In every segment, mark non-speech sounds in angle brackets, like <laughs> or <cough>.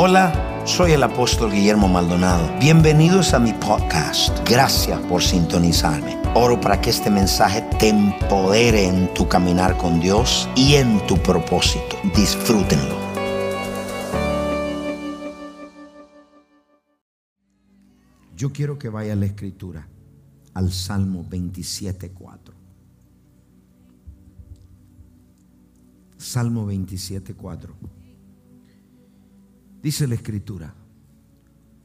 Hola, soy el apóstol Guillermo Maldonado. Bienvenidos a mi podcast. Gracias por sintonizarme. Oro para que este mensaje te empodere en tu caminar con Dios y en tu propósito. Disfrútenlo. Yo quiero que vaya la escritura, al Salmo 27.4. Salmo 27.4. Dice la escritura,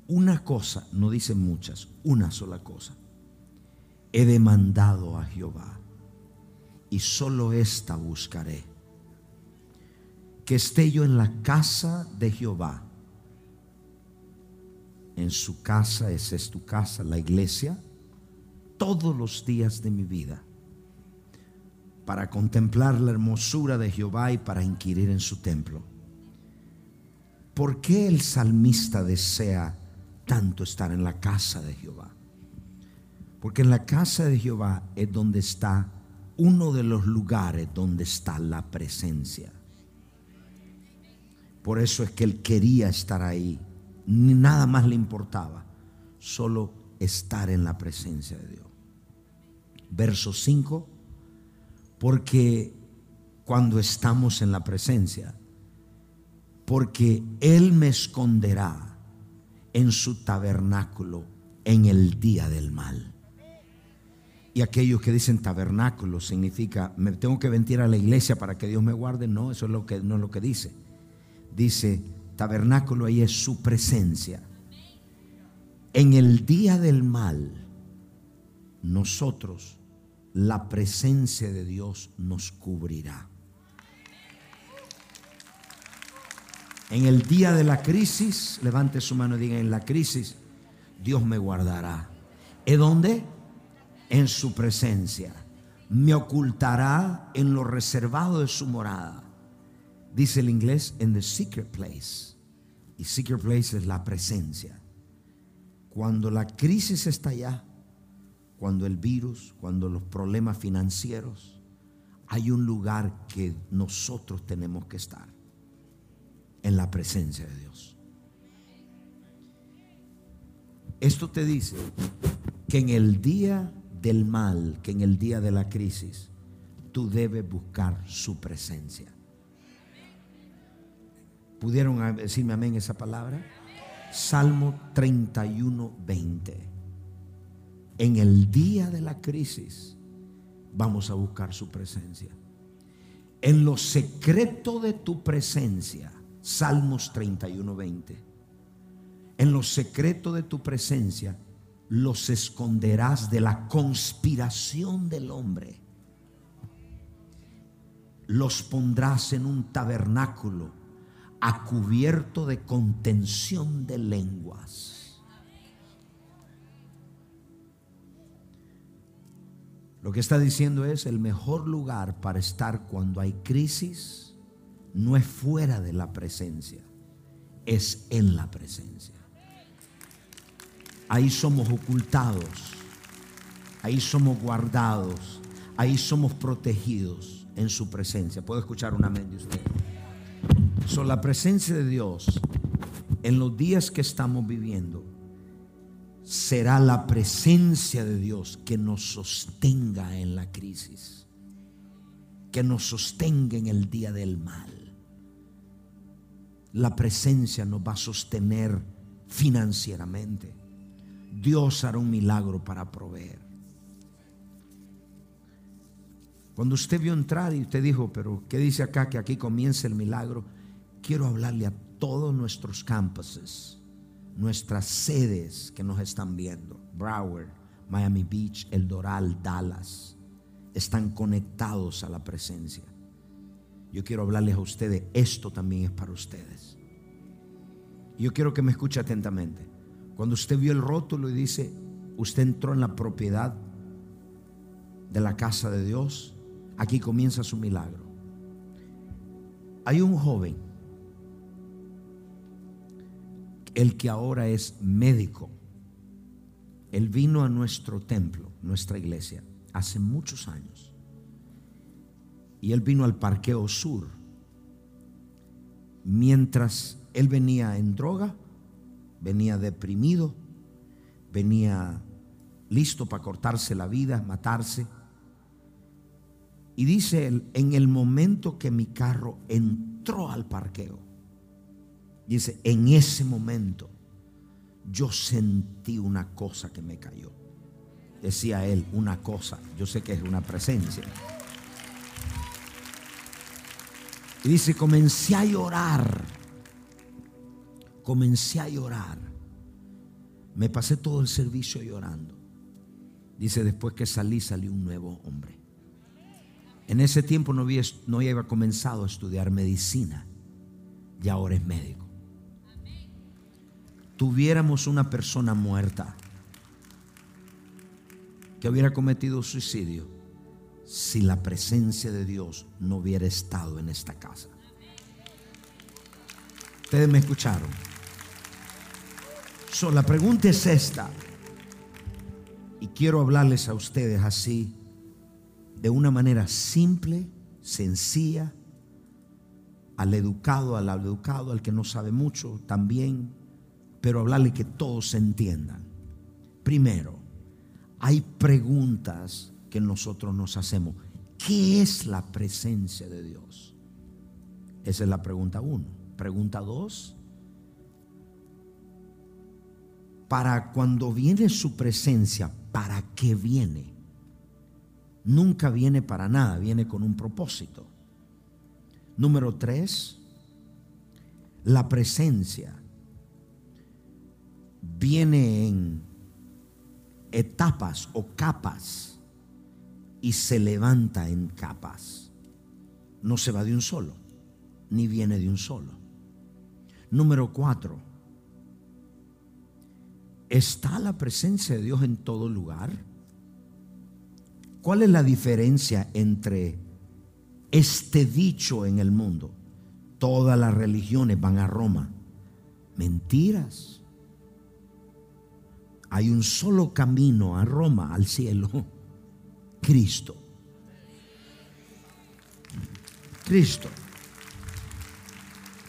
una cosa, no dicen muchas, una sola cosa. He demandado a Jehová y solo esta buscaré. Que esté yo en la casa de Jehová. En su casa, esa es tu casa, la iglesia, todos los días de mi vida, para contemplar la hermosura de Jehová y para inquirir en su templo. ¿Por qué el salmista desea tanto estar en la casa de Jehová? Porque en la casa de Jehová es donde está uno de los lugares donde está la presencia. Por eso es que él quería estar ahí. Ni nada más le importaba. Solo estar en la presencia de Dios. Verso 5. Porque cuando estamos en la presencia, porque Él me esconderá en su tabernáculo en el día del mal. Y aquellos que dicen tabernáculo significa, me tengo que venir a la iglesia para que Dios me guarde. No, eso es lo que, no es lo que dice. Dice, tabernáculo ahí es su presencia. En el día del mal, nosotros, la presencia de Dios nos cubrirá. En el día de la crisis, levante su mano y diga, en la crisis, Dios me guardará. ¿En dónde? En su presencia. Me ocultará en lo reservado de su morada. Dice el inglés, en the secret place. Y secret place es la presencia. Cuando la crisis está allá, cuando el virus, cuando los problemas financieros, hay un lugar que nosotros tenemos que estar en la presencia de Dios. Esto te dice que en el día del mal, que en el día de la crisis, tú debes buscar su presencia. ¿Pudieron decirme amén esa palabra? Salmo 31, 20. En el día de la crisis vamos a buscar su presencia. En lo secreto de tu presencia Salmos 31, 20. En lo secreto de tu presencia los esconderás de la conspiración del hombre. Los pondrás en un tabernáculo a cubierto de contención de lenguas. Lo que está diciendo es el mejor lugar para estar cuando hay crisis no es fuera de la presencia, es en la presencia. Ahí somos ocultados, ahí somos guardados, ahí somos protegidos en su presencia. ¿Puedo escuchar un amén de usted? So, la presencia de Dios en los días que estamos viviendo será la presencia de Dios que nos sostenga en la crisis, que nos sostenga en el día del mal la presencia nos va a sostener financieramente. Dios hará un milagro para proveer. Cuando usted vio entrar y usted dijo, pero ¿qué dice acá que aquí comienza el milagro? Quiero hablarle a todos nuestros campuses, nuestras sedes que nos están viendo. Broward, Miami Beach, El Doral, Dallas. Están conectados a la presencia yo quiero hablarles a ustedes, esto también es para ustedes. Yo quiero que me escuche atentamente. Cuando usted vio el rótulo y dice, usted entró en la propiedad de la casa de Dios, aquí comienza su milagro. Hay un joven, el que ahora es médico. Él vino a nuestro templo, nuestra iglesia, hace muchos años y él vino al parqueo sur. mientras él venía en droga, venía deprimido, venía listo para cortarse la vida, matarse. Y dice él, en el momento que mi carro entró al parqueo, dice, en ese momento yo sentí una cosa que me cayó. Decía él, una cosa, yo sé que es una presencia. Y dice, comencé a llorar, comencé a llorar. Me pasé todo el servicio llorando. Dice, después que salí, salió un nuevo hombre. En ese tiempo no había, no comenzado a estudiar medicina y ahora es médico. Tuviéramos una persona muerta que hubiera cometido suicidio si la presencia de Dios no hubiera estado en esta casa. Ustedes me escucharon. So, la pregunta es esta. Y quiero hablarles a ustedes así, de una manera simple, sencilla, al educado, al educado, al que no sabe mucho también, pero hablarle que todos entiendan. Primero, hay preguntas que nosotros nos hacemos. ¿Qué es la presencia de Dios? Esa es la pregunta uno. Pregunta dos, para cuando viene su presencia, ¿para qué viene? Nunca viene para nada, viene con un propósito. Número tres, la presencia viene en etapas o capas y se levanta en capas. No se va de un solo, ni viene de un solo. Número cuatro, ¿Está la presencia de Dios en todo lugar? ¿Cuál es la diferencia entre este dicho en el mundo? Todas las religiones van a Roma. Mentiras. Hay un solo camino a Roma, al cielo. Cristo. Cristo.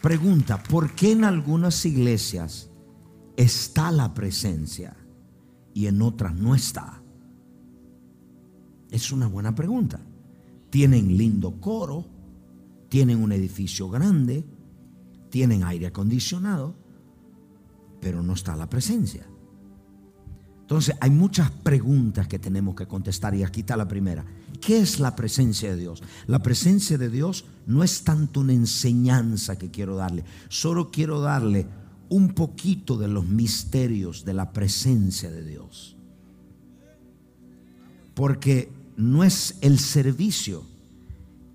Pregunta, ¿por qué en algunas iglesias está la presencia y en otras no está? Es una buena pregunta. Tienen lindo coro, tienen un edificio grande, tienen aire acondicionado, pero no está la presencia. Entonces hay muchas preguntas que tenemos que contestar y aquí está la primera. ¿Qué es la presencia de Dios? La presencia de Dios no es tanto una enseñanza que quiero darle, solo quiero darle un poquito de los misterios de la presencia de Dios. Porque no es el servicio,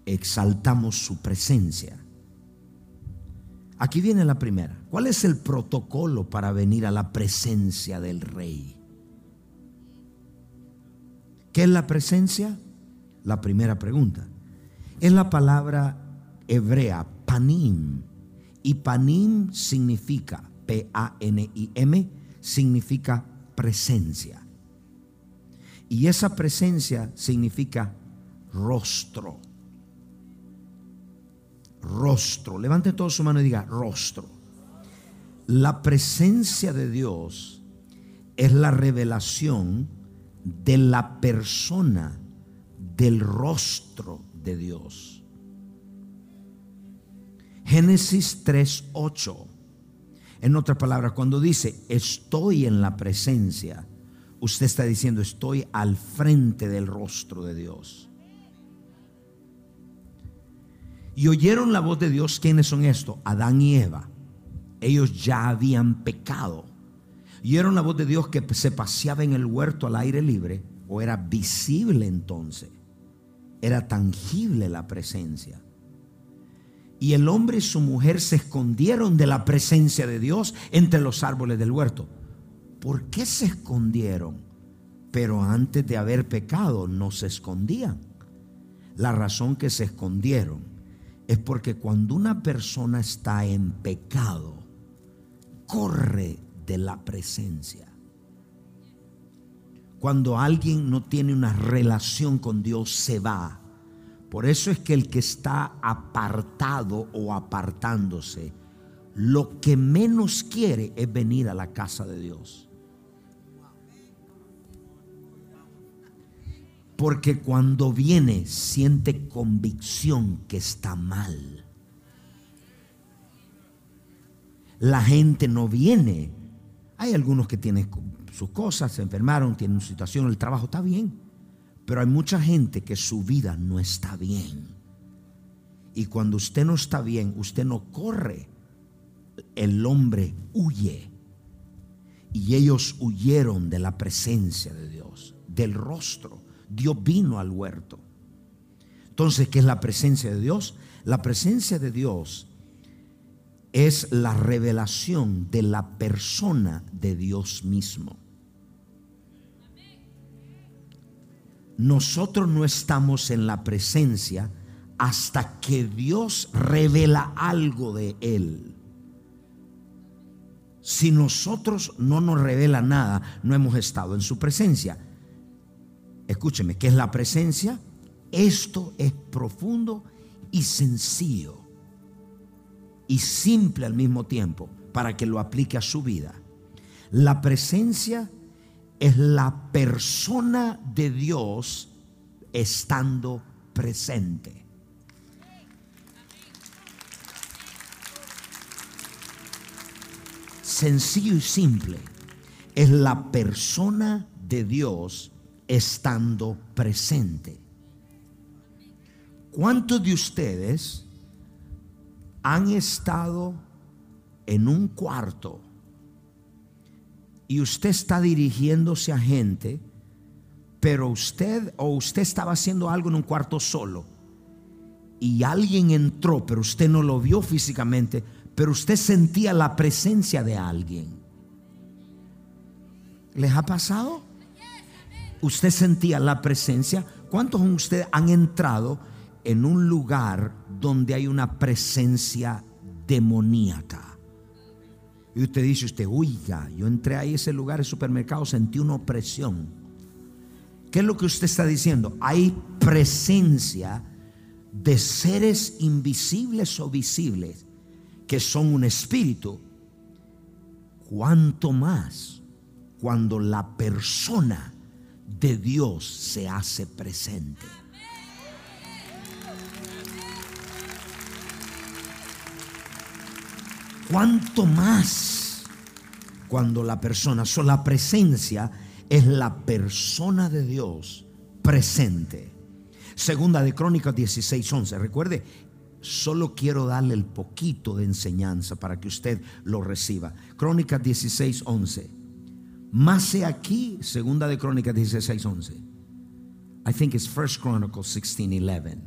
exaltamos su presencia. Aquí viene la primera. ¿Cuál es el protocolo para venir a la presencia del rey? ¿Qué es la presencia? La primera pregunta. Es la palabra hebrea, panim, y panim significa, P-A-N-I-M, significa presencia. Y esa presencia significa rostro. Rostro. Levante todo su mano y diga rostro. La presencia de Dios es la revelación de la persona, del rostro de Dios. Génesis 3:8. En otras palabras, cuando dice estoy en la presencia, usted está diciendo estoy al frente del rostro de Dios. Y oyeron la voz de Dios. ¿Quiénes son estos? Adán y Eva. Ellos ya habían pecado. Oyeron la voz de Dios que se paseaba en el huerto al aire libre, o era visible entonces. Era tangible la presencia y el hombre y su mujer se escondieron de la presencia de Dios entre los árboles del huerto. ¿Por qué se escondieron? Pero antes de haber pecado no se escondían. La razón que se escondieron es porque cuando una persona está en pecado, corre de la presencia. Cuando alguien no tiene una relación con Dios, se va Por eso es que el que está apartado o apartándose, lo que menos quiere es venir a la casa de Dios. Porque cuando viene siente convicción que está mal. La gente no viene. Hay algunos que tienen sus cosas, se enfermaron, tienen una situación, el trabajo está bien. Pero hay mucha gente que su vida no está bien. Y cuando usted no está bien, usted no corre. El hombre huye. Y ellos huyeron de la presencia de Dios, del rostro. Dios vino al huerto. Entonces, ¿qué es la presencia de Dios? La presencia de Dios es la revelación de la persona de Dios mismo. nosotros no estamos en la presencia hasta que Dios revela algo de Él. Si nosotros no nos revela nada, no hemos estado en su presencia. Escúcheme, ¿qué es la presencia? Esto es profundo y sencillo y simple al mismo tiempo para que lo aplique a su vida. La presencia es la persona de Dios estando presente. Sencillo y simple. Es la persona de Dios estando presente. ¿Cuántos de ustedes han estado en un cuarto y usted está dirigiéndose a gente, pero usted o usted estaba haciendo algo en un cuarto solo y alguien entró, pero usted no lo vio físicamente, pero usted sentía la presencia de alguien. ¿Les ha pasado? Usted sentía la presencia. ¿Cuántos de ustedes han entrado en un lugar donde hay una presencia demoníaca? Y usted dice, usted, oiga, yo entré ahí a ese lugar, el supermercado, sentí una opresión. ¿Qué es lo que usted está diciendo? Hay presencia de seres invisibles o visibles que son un espíritu. ¿Cuánto más cuando la persona de Dios se hace presente? ¿Cuánto más cuando la persona, so la presencia es la persona de Dios presente? Segunda de Crónicas 16:11. Recuerde, solo quiero darle el poquito de enseñanza para que usted lo reciba. Crónicas 16:11. Más he aquí, segunda de Crónicas 16:11. I think it's First Chronicles 16:11.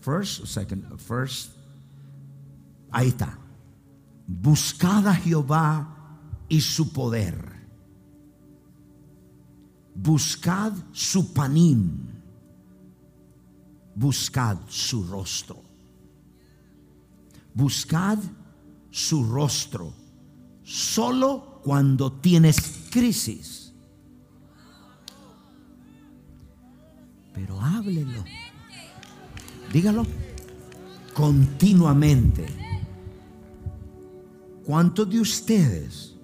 First, second, first Ahí está. Buscad a Jehová y su poder. Buscad su panín. Buscad su rostro. Buscad su rostro. Solo cuando tienes crisis. Pero háblelo. Dígalo continuamente. ¿Cuántos de ustedes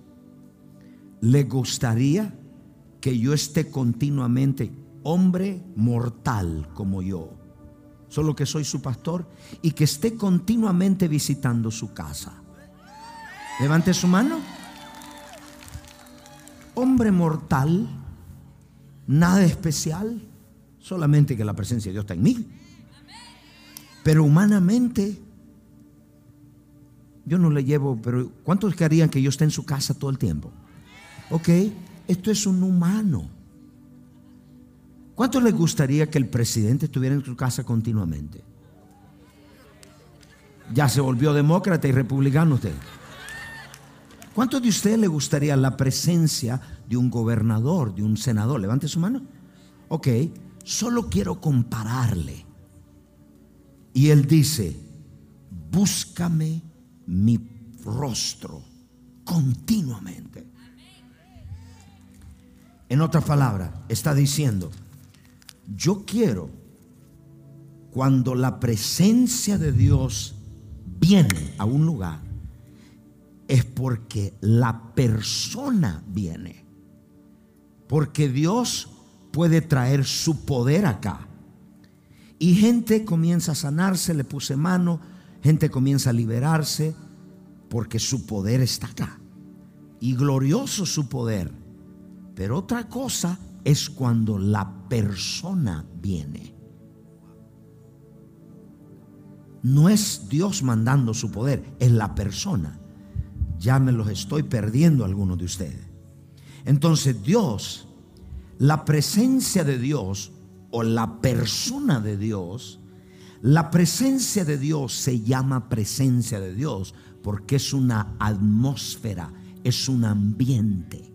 le gustaría que yo esté continuamente hombre mortal como yo? Solo que soy su pastor y que esté continuamente visitando su casa. Levante su mano. Hombre mortal, nada especial, solamente que la presencia de Dios está en mí. Pero humanamente yo no le llevo, pero ¿cuántos querían que yo esté en su casa todo el tiempo? Ok, esto es un humano. ¿Cuántos les gustaría que el presidente estuviera en su casa continuamente? Ya se volvió demócrata y republicano usted. ¿Cuántos de ustedes le gustaría la presencia de un gobernador, de un senador? Levante su mano. Ok, solo quiero compararle. Y él dice, búscame mi rostro continuamente. En otras palabras, está diciendo, Yo quiero, cuando la presencia de Dios viene a un lugar, es porque la persona viene. Porque Dios puede traer su poder acá. Y gente comienza a sanarse, le puse mano, gente comienza a liberarse, porque su poder está acá. Y glorioso su poder. Pero otra cosa es cuando la persona viene. No es Dios mandando su poder, es la persona. Ya me los estoy perdiendo algunos de ustedes. Entonces Dios, la presencia de Dios o la persona de Dios, la presencia de Dios se llama presencia de Dios porque es una atmósfera, es un ambiente.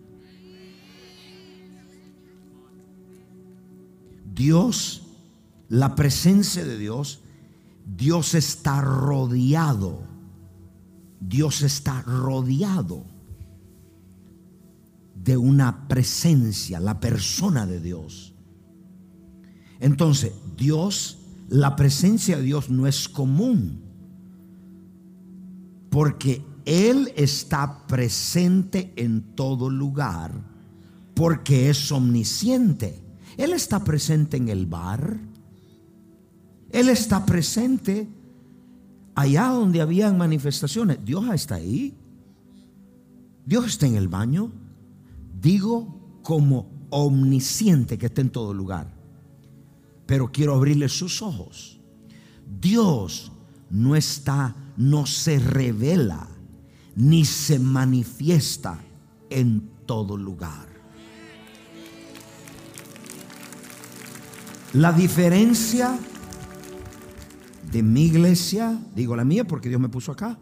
Dios, la presencia de Dios, Dios está rodeado. Dios está rodeado de una presencia, la persona de Dios. Entonces, Dios, la presencia de Dios no es común, porque Él está presente en todo lugar, porque es omnisciente. Él está presente en el bar. Él está presente allá donde habían manifestaciones. Dios está ahí. Dios está en el baño. Digo como omnisciente que está en todo lugar. Pero quiero abrirle sus ojos. Dios no está, no se revela, ni se manifiesta en todo lugar. La diferencia de mi iglesia, digo la mía porque Dios me puso acá,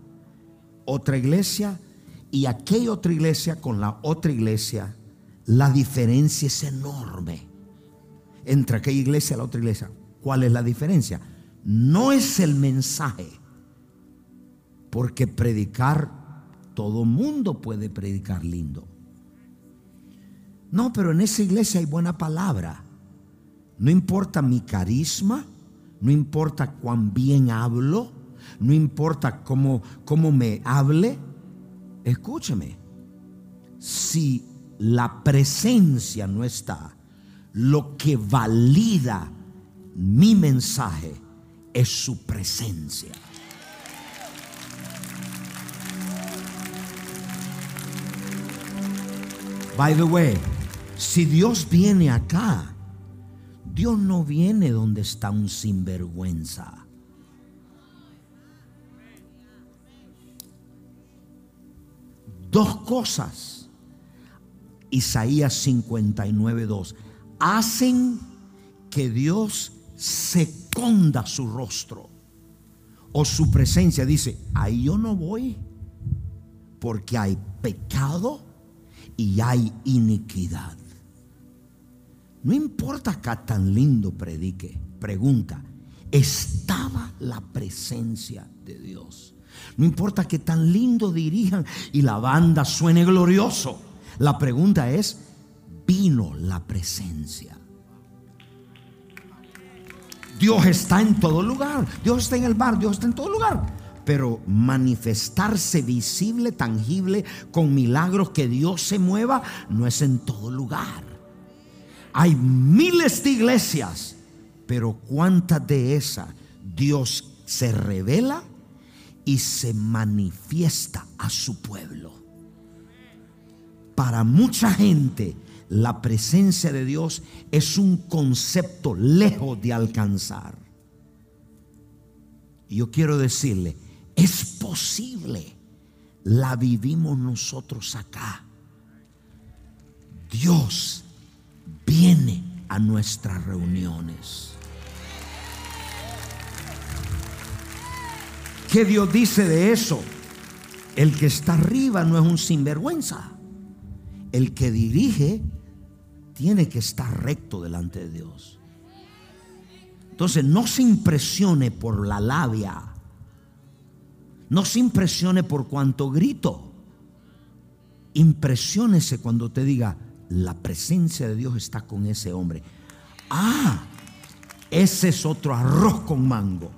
otra iglesia y aquella otra iglesia con la otra iglesia, la diferencia es enorme entre aquella iglesia y la otra iglesia. ¿Cuál es la diferencia? No es el mensaje, porque predicar, todo mundo puede predicar lindo. No, pero en esa iglesia hay buena palabra. No importa mi carisma, no importa cuán bien hablo, no importa cómo, cómo me hable. Escúcheme, si la presencia no está, lo que valida mi mensaje es su presencia. By the way, si Dios viene acá, Dios no viene donde está un sinvergüenza. Dos cosas. Isaías 59, 2. Hacen que Dios se conda su rostro o su presencia. Dice, ahí yo no voy porque hay pecado y hay iniquidad. No importa acá tan lindo predique, pregunta, estaba la presencia de Dios. No importa que tan lindo dirijan y la banda suene glorioso. La pregunta es, ¿vino la presencia? Dios está en todo lugar. Dios está en el bar, Dios está en todo lugar. Pero manifestarse visible, tangible, con milagros que Dios se mueva, no es en todo lugar. Hay miles de iglesias, pero ¿cuántas de esas Dios se revela y se manifiesta a su pueblo? Para mucha gente, la presencia de Dios es un concepto lejos de alcanzar. Y yo quiero decirle, es posible, la vivimos nosotros acá. Dios viene a nuestras reuniones. ¿Qué Dios dice de eso? El que está arriba no es un sinvergüenza. El que dirige tiene que estar recto delante de Dios. Entonces no se impresione por la labia. No se impresione por cuanto grito. Impresiónese cuando te diga, la presencia de Dios está con ese hombre. Ah, Ese es otro arroz con mango.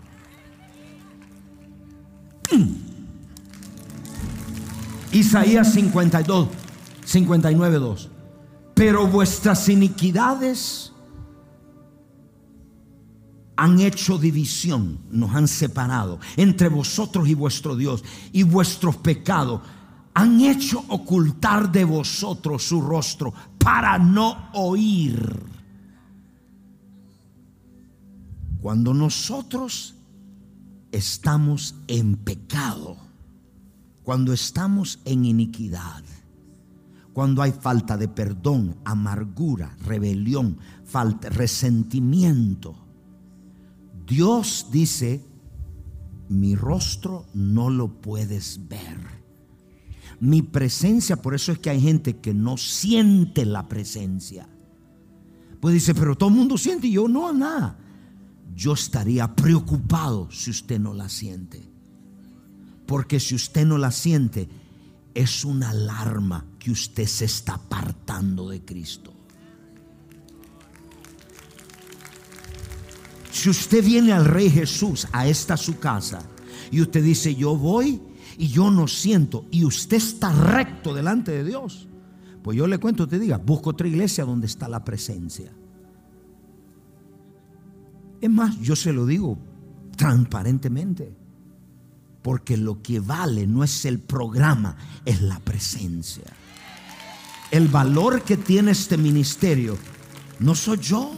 Mm. Isaías 52, 59, 2. Pero vuestras iniquidades han hecho división, nos han separado entre vosotros y vuestro Dios, y vuestros pecados han hecho ocultar de vosotros su rostro para no oír. Cuando nosotros estamos en pecado, cuando estamos en iniquidad, cuando hay falta de perdón, amargura, rebelión, falta, resentimiento, Dios dice, mi rostro no lo puedes ver. Mi presencia, por eso es que hay gente que no siente la presencia. Pues dice, pero todo el mundo siente y yo no, nada. Yo estaría preocupado si usted no la siente. Porque si usted no la siente, es una alarma que usted se está apartando de Cristo. Si usted viene al Rey Jesús a esta su casa y usted dice, yo voy y yo no siento, y usted está recto delante de Dios, pues yo le cuento, te diga, busco otra iglesia donde está la presencia. Es más, yo se lo digo transparentemente, porque lo que vale no es el programa, es la presencia. El valor que tiene este ministerio no soy yo,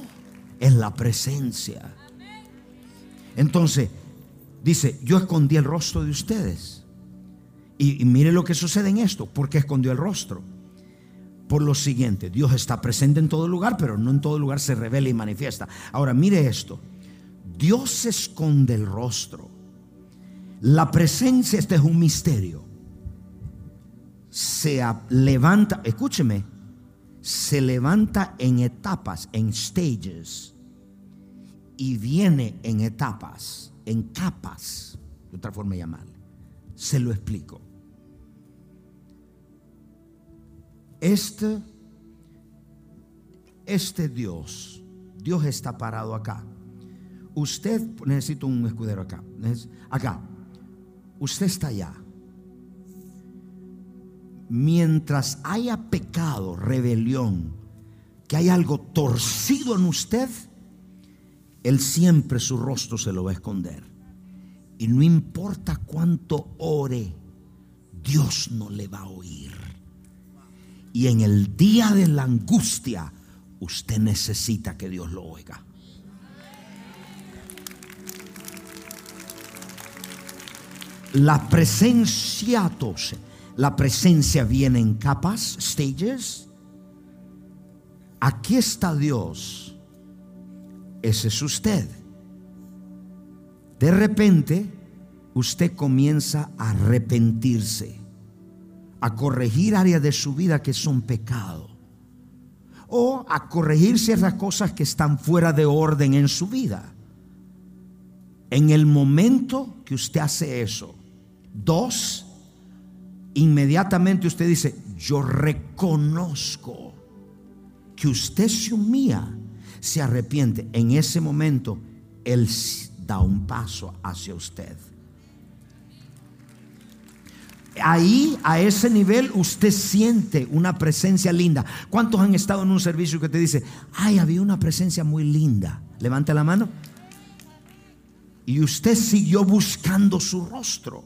es la presencia. Entonces, dice, yo escondí el rostro de ustedes. Y, mire lo que sucede en esto, porque escondió el rostro. Por lo siguiente, Dios está presente en todo lugar, pero no en todo lugar se revela y manifiesta. Ahora, mire esto. Dios esconde el rostro. La presencia, este es un misterio. Se levanta, escúcheme, se levanta en etapas, en stages y viene en etapas, en capas, de otra forma de llamarle. Se lo explico. Este, este Dios, Dios está parado acá. Usted necesita un escudero acá. Acá. Usted está allá. Mientras haya pecado, rebelión, que hay algo torcido en usted, él siempre su rostro se lo va a esconder. Y no importa cuánto ore, Dios no le va a oír. Y en el día de la angustia, usted necesita que Dios lo oiga. La presencia, la presencia viene en capas, stages. Aquí está Dios ese es usted. De repente, usted comienza a arrepentirse, a corregir áreas de su vida que son pecado, o a corregir ciertas cosas que están fuera de orden en su vida. En el momento que usted hace eso, dos, inmediatamente usted dice, yo reconozco que usted se humilla se arrepiente, en ese momento Él da un paso hacia usted. Ahí, a ese nivel, usted siente una presencia linda. ¿Cuántos han estado en un servicio que te dice, ay, había una presencia muy linda? Levante la mano. Y usted siguió buscando su rostro.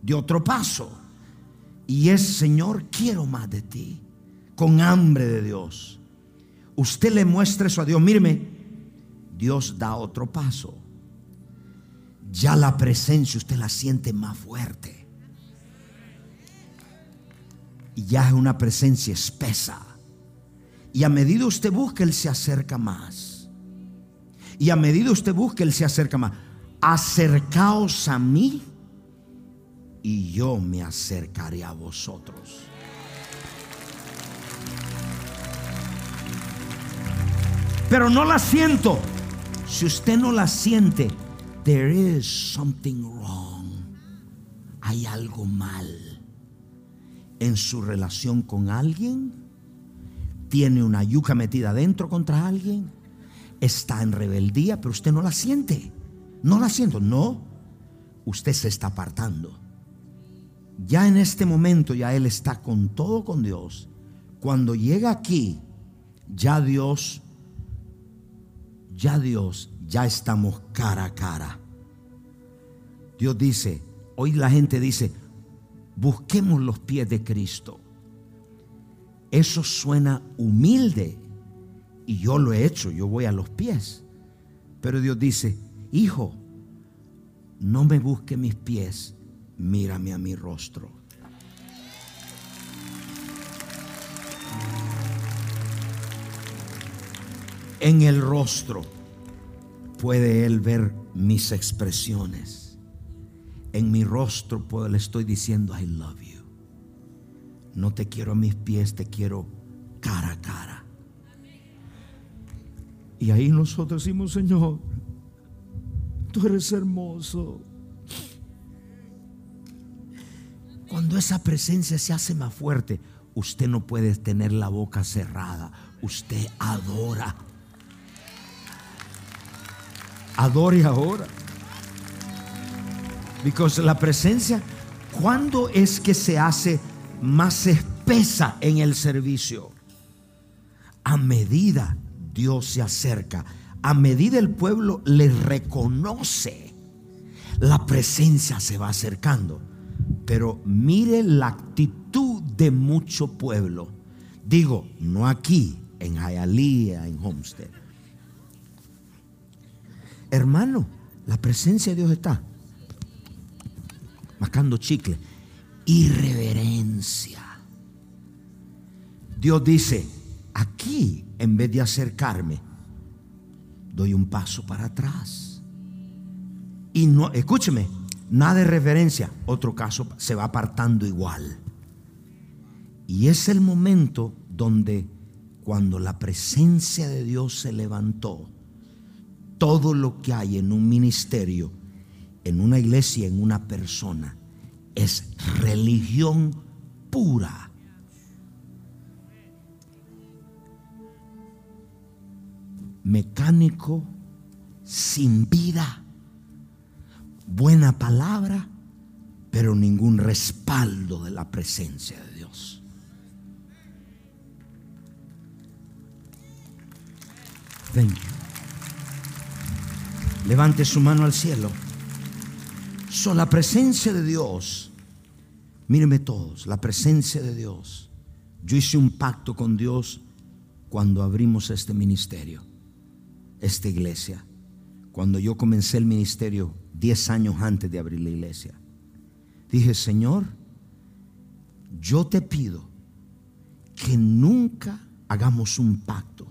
De otro paso. Y es, Señor, quiero más de ti. Con hambre de Dios usted le muestre eso a Dios, míreme, Dios da otro paso. Ya la presencia usted la siente más fuerte. Y ya es una presencia espesa. Y a medida usted busca, Él se acerca más. Y a medida usted busca, Él se acerca más. Acercaos a mí y yo me acercaré a vosotros. pero no la siento. Si usted no la siente, there is something wrong. Hay algo mal en su relación con alguien. Tiene una yuca metida adentro contra alguien. está en rebeldía, pero usted no la siente. No la siento, no. Usted se está apartando. Ya en este momento ya él está con todo con Dios. Cuando llega aquí, ya Dios, ya Dios, ya estamos cara a cara. Dios dice, hoy la gente dice, busquemos los pies de Cristo. Eso suena humilde y yo lo he hecho, yo voy a los pies. Pero Dios dice, hijo, no me busque mis pies, mírame a mi rostro. En el rostro puede Él ver mis expresiones. En mi rostro puedo, le estoy diciendo, I love you. No te quiero a mis pies, te quiero cara a cara. Y ahí nosotros decimos, Señor, tú eres hermoso. Cuando esa presencia se hace más fuerte, usted no puede tener la boca cerrada. Usted adora. Adore ahora. Porque la presencia, ¿cuándo es que se hace más espesa en el servicio? A medida Dios se acerca, a medida el pueblo le reconoce, la presencia se va acercando. Pero mire la actitud de mucho pueblo. Digo, no aquí, en Hialeah, en Homestead. Hermano, la presencia de Dios está mascando chicle. Irreverencia. Dios dice, aquí, en vez de acercarme, doy un paso para atrás. Y no, escúcheme, nada de reverencia. Otro caso se va apartando igual. Y es el momento donde cuando la presencia de Dios se levantó, todo lo que hay en un ministerio, en una iglesia, en una persona, es religión pura. Mecánico, sin vida buena palabra, pero ningún respaldo de la presencia de Dios. Thank you. Levante su mano al cielo. So, la presencia de Dios, mírenme todos, la presencia de Dios. Yo hice un pacto con Dios cuando abrimos este ministerio, esta iglesia. Cuando yo comencé el ministerio, 10 años antes de abrir la iglesia. Dije, Señor, yo te pido que nunca hagamos un pacto,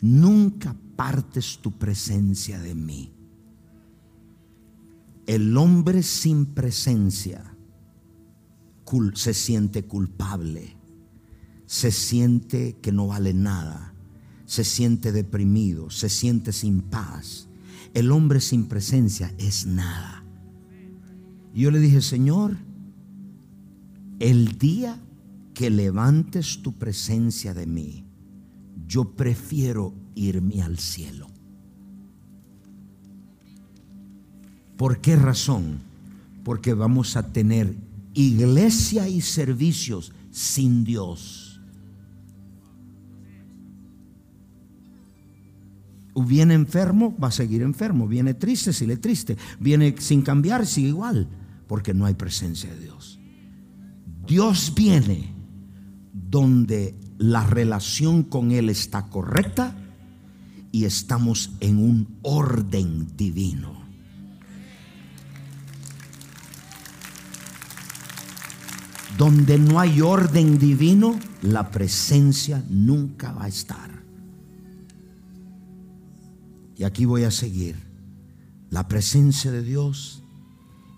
nunca partes tu presencia de mí. El hombre sin presencia se siente culpable, se siente que no vale nada, se siente deprimido, se siente sin paz el hombre sin presencia es nada. Y yo le dije, Señor, el día que levantes tu presencia de mí, yo prefiero irme al cielo. ¿Por qué razón? Porque vamos a tener iglesia y servicios sin Dios. Viene enfermo, va a seguir enfermo. Viene triste, sigue triste. Viene sin cambiar, sigue igual. Porque no hay presencia de Dios. Dios viene donde la relación con Él está correcta y estamos en un orden divino. Donde no hay orden divino, la presencia nunca va a estar. Y aquí voy a seguir. La presencia de Dios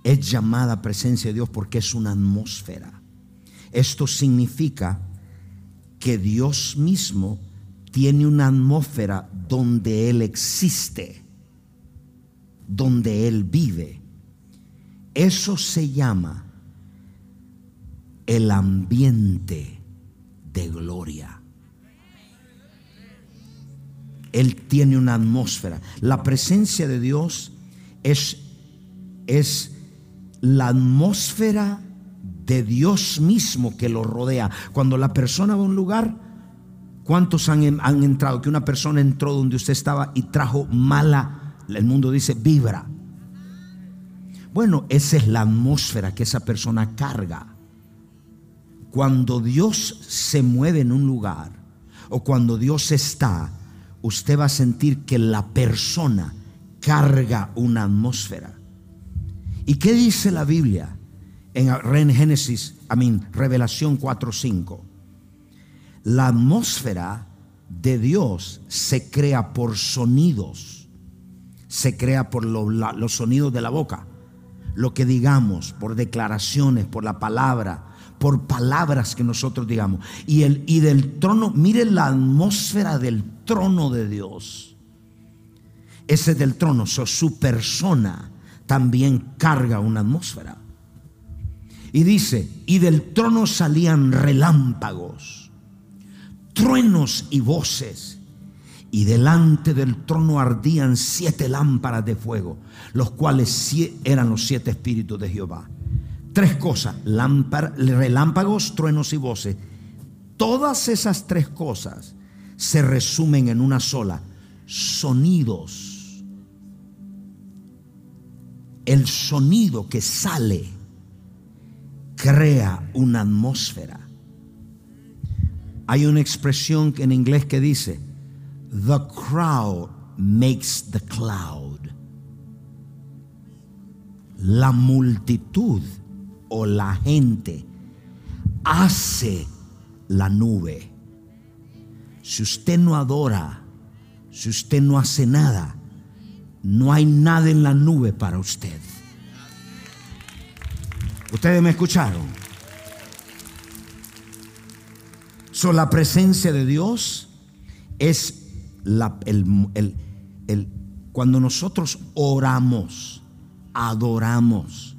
es llamada presencia de Dios porque es una atmósfera. Esto significa que Dios mismo tiene una atmósfera donde Él existe, donde Él vive. Eso se llama el ambiente de gloria Él tiene una atmósfera. La presencia de Dios es, es la atmósfera de Dios mismo que lo rodea. Cuando la persona va a un lugar, ¿cuántos han, han entrado? Que una persona entró donde usted estaba y trajo mala, el mundo dice, vibra. Bueno, esa es la atmósfera que esa persona carga. Cuando Dios se mueve en un lugar o cuando Dios está, usted va a sentir que la persona carga una atmósfera. ¿Y qué dice la Biblia en Génesis, a mí, Revelación 4:5? La atmósfera de Dios se crea por sonidos, se crea por los sonidos de la boca, lo que digamos, por declaraciones, por la palabra, por palabras que nosotros digamos. Y, el, y del trono, mire la atmósfera del trono de Dios. Ese del trono, su persona también carga una atmósfera. Y dice, y del trono salían relámpagos, truenos y voces, y delante del trono ardían siete lámparas de fuego, los cuales eran los siete espíritus de Jehová. Tres cosas, relámpagos, truenos y voces. Todas esas tres cosas se resumen en una sola, sonidos el sonido que sale crea una atmósfera. Hay una expresión en inglés que dice, the crowd makes the cloud. La multitud o la gente hace la nube. Si usted no adora, si usted no hace nada, no hay nada en la nube para usted. Ustedes me escucharon. So, la presencia de Dios es la, el, cuando nosotros oramos, adoramos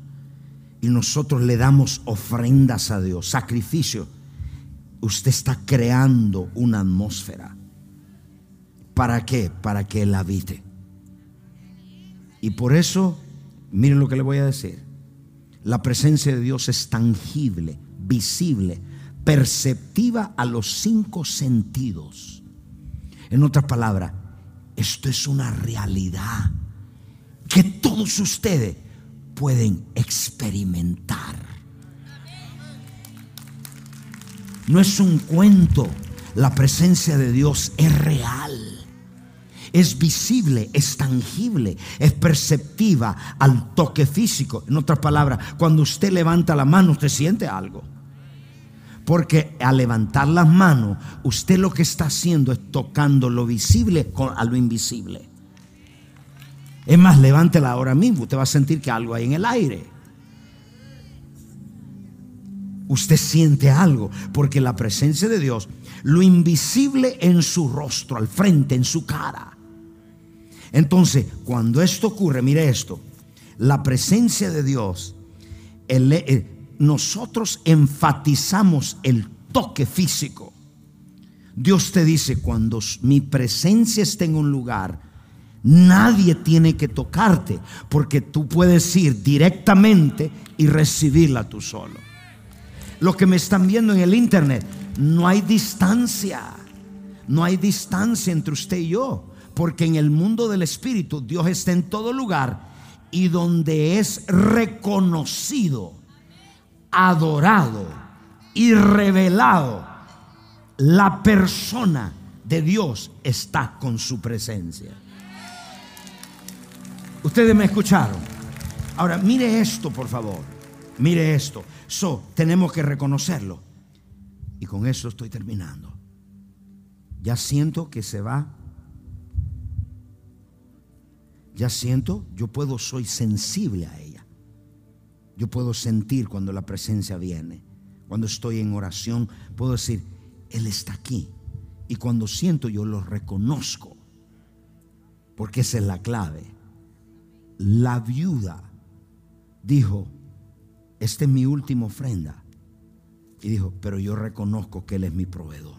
y nosotros le damos ofrendas a Dios, sacrificio, usted está creando una atmósfera. ¿Para qué? Para que Él habite. Y por eso, miren lo que le voy a decir. La presencia de Dios es tangible, visible, perceptiva a los cinco sentidos. En otras palabras, esto es una realidad que todos ustedes pueden experimentar. No es un cuento, la presencia de Dios es real es visible, es tangible, es perceptiva al toque físico. En otras palabras, cuando usted levanta la mano, usted siente algo. Porque al levantar las manos, usted lo que está haciendo es tocando lo visible a lo invisible. Es más, levántela ahora mismo, usted va a sentir que algo hay en el aire. Usted siente algo, porque la presencia de Dios, lo invisible en su rostro, al frente, en su cara, entonces, cuando esto ocurre, mire esto, la presencia de Dios, eh, nosotros enfatizamos el toque físico. Dios te dice, cuando mi presencia esté en un lugar, nadie tiene que tocarte, porque tú puedes ir directamente y recibirla tú solo. Lo que me están viendo en el internet, no hay distancia, no hay distancia entre usted y yo. Porque en el mundo del Espíritu Dios está en todo lugar y donde es reconocido, adorado y revelado, la persona de Dios está con su presencia. Ustedes me escucharon. Ahora, mire esto, por favor. Mire esto. So, tenemos que reconocerlo. Y con eso estoy terminando. Ya siento que se va ya siento, yo puedo, soy sensible a ella. Yo puedo sentir cuando la presencia viene. Cuando estoy en oración, puedo decir, Él está aquí. Y cuando siento, yo lo reconozco. Porque esa es la clave. La viuda dijo, esta es mi última ofrenda. Y dijo, pero yo reconozco que Él es mi proveedor.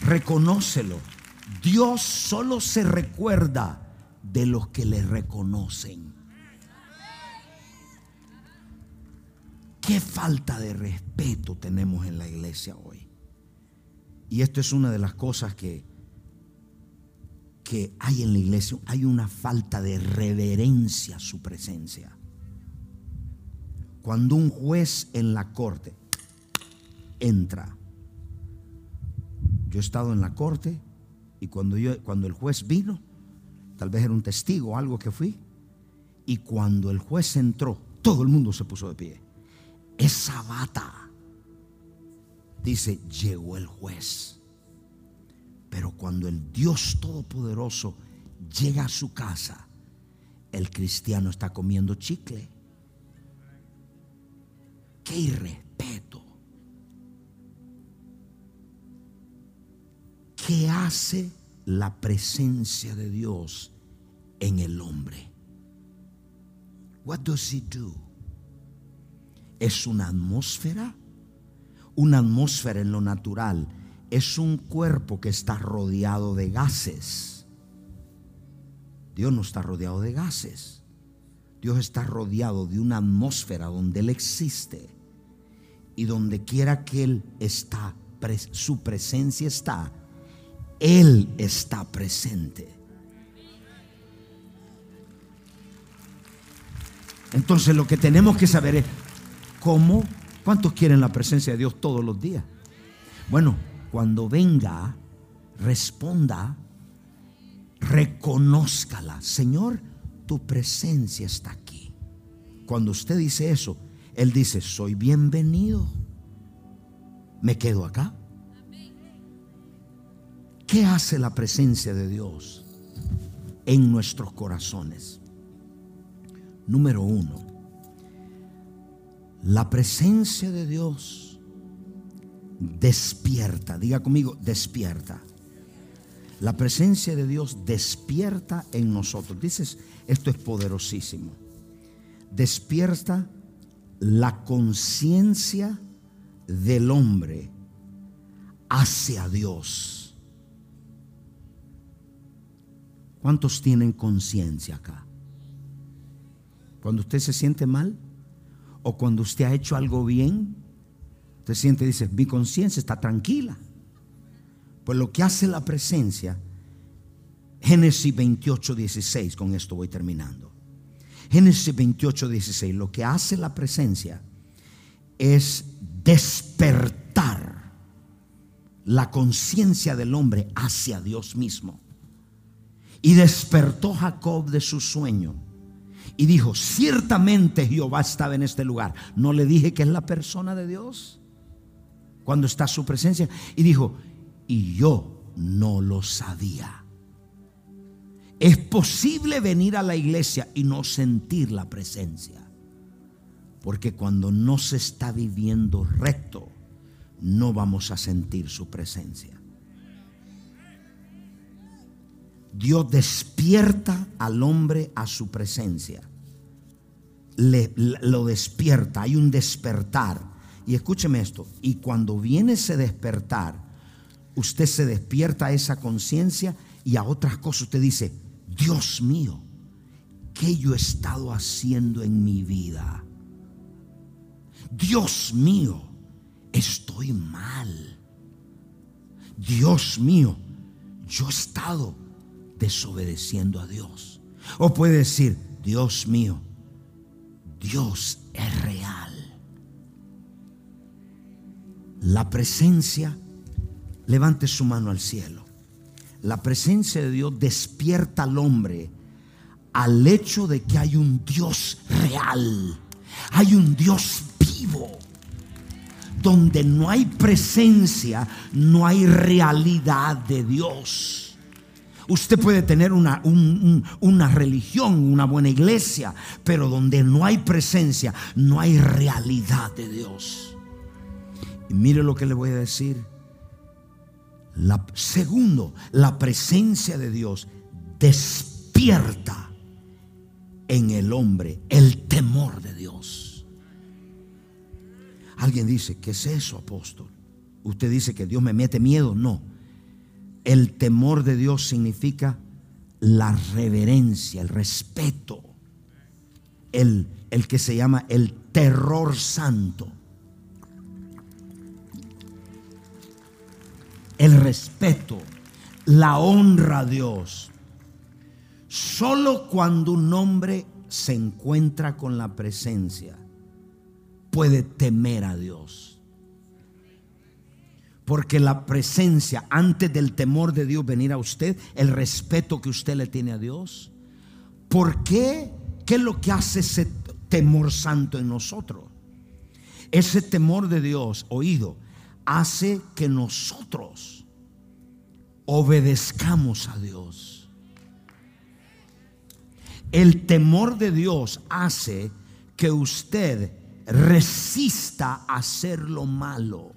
Reconócelo. Dios solo se recuerda de los que le reconocen. Qué falta de respeto tenemos en la iglesia hoy. Y esto es una de las cosas que, que hay en la iglesia. Hay una falta de reverencia a su presencia. Cuando un juez en la corte entra, yo he estado en la corte y cuando, yo, cuando el juez vino, tal vez era un testigo o algo que fui, y cuando el juez entró, todo el mundo se puso de pie. Esa bata, dice, llegó el juez. Pero cuando el Dios Todopoderoso llega a su casa, el cristiano está comiendo chicle. Qué irrespeto. ¿Qué hace la presencia de Dios en el hombre? What does he do? ¿Es una atmósfera? Una atmósfera en lo natural es un cuerpo que está rodeado de gases. Dios no está rodeado de gases. Dios está rodeado de una atmósfera donde Él existe. Y donde quiera que Él está, su presencia está, Él está presente. Entonces lo que tenemos que saber es cómo, ¿cuántos quieren la presencia de Dios todos los días? Bueno, cuando venga, responda, reconózcala. Señor, tu presencia está aquí. Cuando usted dice eso, Él dice, soy bienvenido. Me quedo acá. ¿Qué hace la presencia de Dios en nuestros corazones? Número uno, la presencia de Dios despierta. Diga conmigo, despierta. La presencia de Dios despierta en nosotros. Dices, esto es poderosísimo. Despierta la conciencia del hombre hacia Dios. ¿Cuántos tienen conciencia acá? Cuando usted se siente mal o cuando usted ha hecho algo bien, usted siente dice, mi conciencia está tranquila. Pues lo que hace la presencia, Génesis 28, 16, con esto voy terminando. Génesis 28, 16, lo que hace la presencia es despertar la conciencia del hombre hacia Dios mismo. Y despertó Jacob de su sueño y dijo, ciertamente Jehová estaba en este lugar. ¿No le dije que es la persona de Dios? Cuando está su presencia. Y dijo, y yo no lo sabía. Es posible venir a la iglesia y no sentir la presencia. Porque cuando no se está viviendo recto, no vamos a sentir su presencia. Dios despierta al hombre a su presencia. Lo despierta, hay un despertar. Y escúcheme esto, y cuando viene ese despertar, usted se despierta a esa conciencia y a otras cosas usted dice, Dios mío, ¿qué yo he estado haciendo en mi vida? Dios mío, estoy mal. Dios mío, yo he estado desobedeciendo a Dios. O puede decir, Dios mío, Dios es real. La presencia, levante su mano al cielo. La presencia de Dios despierta al hombre al hecho de que hay un Dios real. Hay un Dios vivo. Donde no hay presencia, no hay realidad de Dios. Usted puede tener una, una religión, una buena iglesia, pero donde no hay presencia, no hay realidad de Dios. Y mire lo que le voy a decir. La, segundo, la presencia de Dios despierta en el hombre el temor de Dios. Alguien dice, ¿qué es eso, apóstol? Usted dice que Dios me mete miedo. No, El temor de Dios significa la reverencia, el respeto, el, el que se llama el terror santo. El respeto, la honra a Dios. Solo cuando un hombre se encuentra con la presencia puede temer a Dios. Porque la presencia, antes del temor de Dios venir a usted, el respeto que usted le tiene a Dios. ¿Por qué? ¿Qué es lo que hace ese temor santo en nosotros? Ese temor de Dios, oído, hace que nosotros obedezcamos a Dios. El temor de Dios hace que usted resista a hacer lo malo.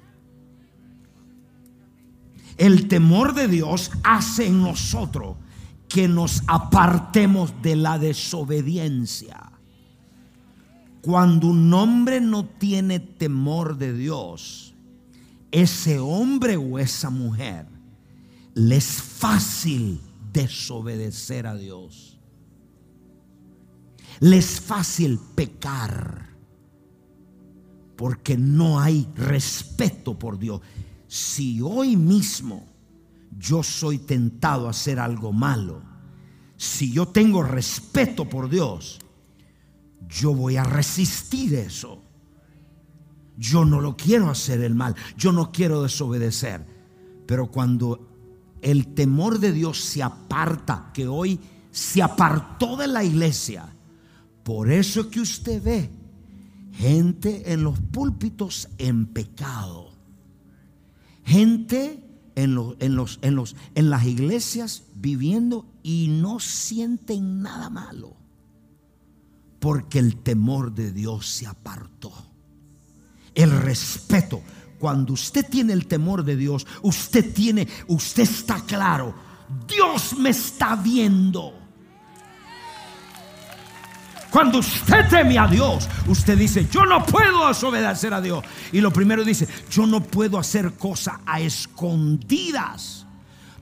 El temor de Dios hace en nosotros que nos apartemos de la desobediencia. Cuando un hombre no tiene temor de Dios, ese hombre o esa mujer le es fácil desobedecer a Dios. Le es fácil pecar porque no hay respeto por Dios. Si hoy mismo yo soy tentado a hacer algo malo, si yo tengo respeto por Dios, yo voy a resistir eso. Yo no lo quiero hacer el mal, yo no quiero desobedecer. Pero cuando el temor de Dios se aparta, que hoy se apartó de la iglesia, por eso es que usted ve gente en los púlpitos en pecado, gente en, los, en, los, en, los, en las iglesias viviendo y no sienten nada malo, porque el temor de Dios se apartó. El respeto. Cuando usted tiene el temor de Dios, usted tiene, usted está claro, Dios me está viendo. Cuando usted teme a Dios, usted dice, yo no puedo desobedecer a Dios. Y lo primero dice, yo no puedo hacer cosas a escondidas.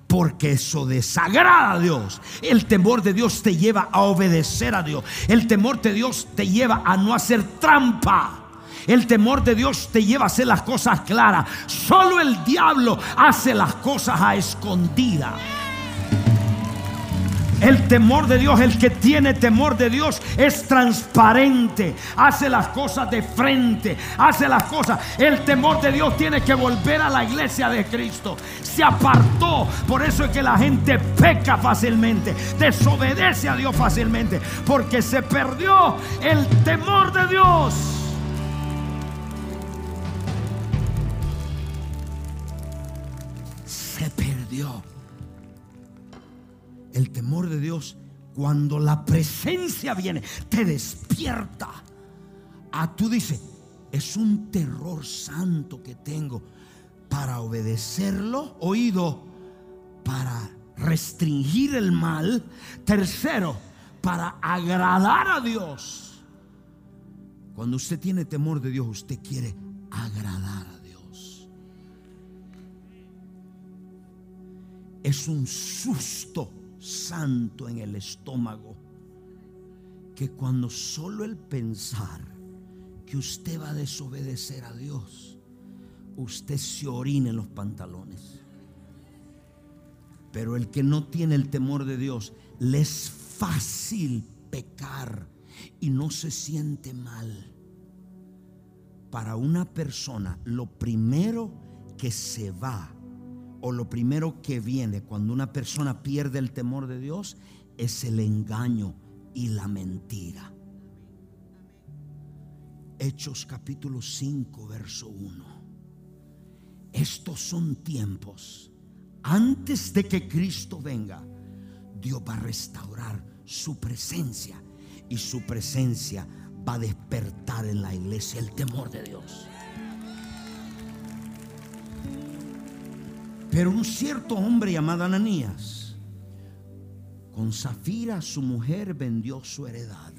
Porque eso desagrada a Dios. El temor de Dios te lleva a obedecer a Dios. El temor de Dios te lleva a no hacer trampa. El temor de Dios te lleva a hacer las cosas claras. Solo el diablo hace las cosas a escondidas. El temor de Dios, el que tiene temor de Dios es transparente, hace las cosas de frente, hace las cosas. El temor de Dios tiene que volver a la iglesia de Cristo. Se apartó, por eso es que la gente peca fácilmente, desobedece a Dios fácilmente, porque se perdió el temor de Dios. El temor de Dios, cuando la presencia viene, te despierta. A ah, tú dices, es un terror santo que tengo para obedecerlo, oído, para restringir el mal. Tercero, para agradar a Dios. Cuando usted tiene temor de Dios, usted quiere agradar a Dios. Es un susto santo en el estómago que cuando solo el pensar que usted va a desobedecer a Dios, usted se orina en los pantalones. Pero el que no tiene el temor de Dios, le es fácil pecar y no se siente mal. Para una persona, lo primero que se va o lo primero que viene cuando una persona pierde el temor de Dios es el engaño y la mentira. Hechos capítulo 5, verso 1. Estos son tiempos. Antes de que Cristo venga, Dios va a restaurar su presencia y su presencia va a despertar en la iglesia el temor de Dios. Pero un cierto hombre llamado Ananías, con Zafira su mujer vendió su heredad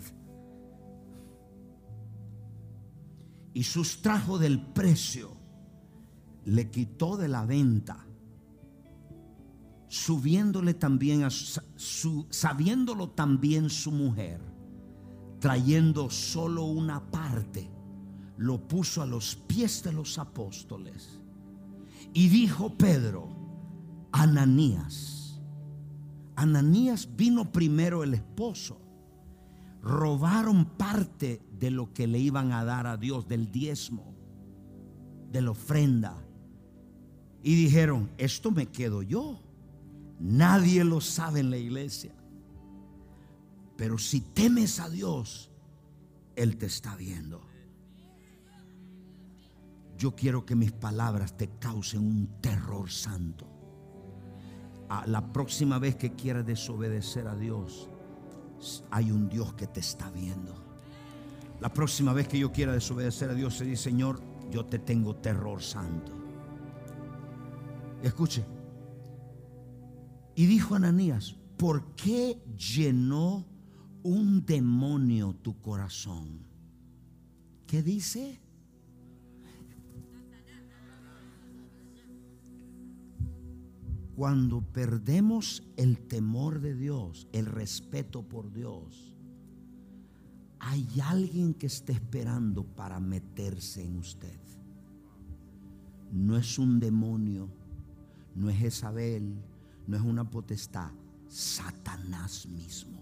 y sustrajo del precio, le quitó de la venta subiéndole también a su, sabiéndolo también su mujer, trayendo solo una parte, lo puso a los pies de los apóstoles. Y dijo Pedro, Ananías, Ananías vino primero el esposo, robaron parte de lo que le iban a dar a Dios, del diezmo, de la ofrenda. Y dijeron, esto me quedo yo Nadie lo sabe en la iglesia. Pero si temes a Dios, Él te está viendo. Yo quiero que mis palabras te causen un terror santo. A la próxima vez que quieras desobedecer a Dios, hay un Dios que te está viendo. La próxima vez que yo quiera desobedecer a Dios, se dice, Señor, yo te tengo terror santo. Escuche, y dijo Ananías, ¿por qué llenó un demonio tu corazón? ¿Qué dice? Cuando perdemos el temor de Dios, el respeto por Dios, hay alguien que está esperando para meterse en usted. No es un demonio, no es Isabel no es una potestad, Satanás mismo.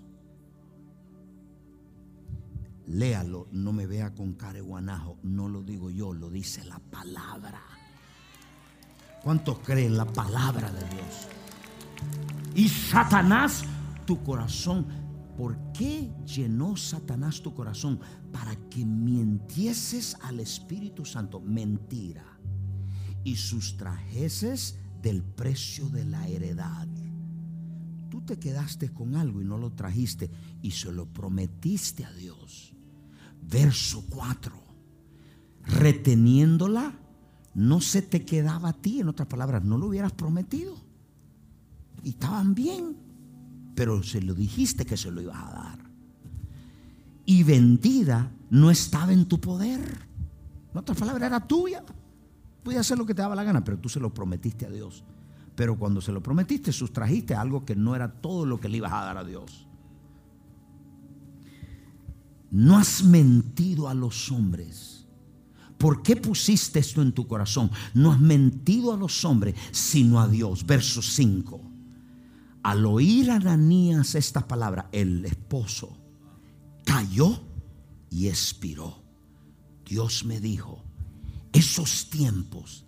Léalo, no me vea con cara guanajo, no lo digo yo, lo dice la palabra. ¿Cuántos creen la palabra de Dios? Y Satanás, tu corazón, ¿por qué llenó Satanás tu corazón? Para que mintieses al Espíritu Santo, mentira, y sustrajeses del precio de la heredad. Tú te quedaste con algo y no lo trajiste y se lo prometiste a Dios. Verso 4. Reteniéndola, no se te quedaba a ti, en otras palabras, no lo hubieras prometido. Y estaban bien, pero se lo dijiste que se lo ibas a dar. Y vendida no estaba en tu poder. En otras palabras, era tuya. Podía hacer lo que te daba la gana, pero tú se lo prometiste a Dios. Pero cuando se lo prometiste, sustrajiste algo que no era todo lo que le ibas a dar a Dios. No has mentido a los hombres. ¿Por qué pusiste esto en tu corazón? No has mentido a los hombres, sino a Dios. Verso 5. Al oír a Ananías esta palabra, el esposo cayó y expiró. Dios me dijo, esos tiempos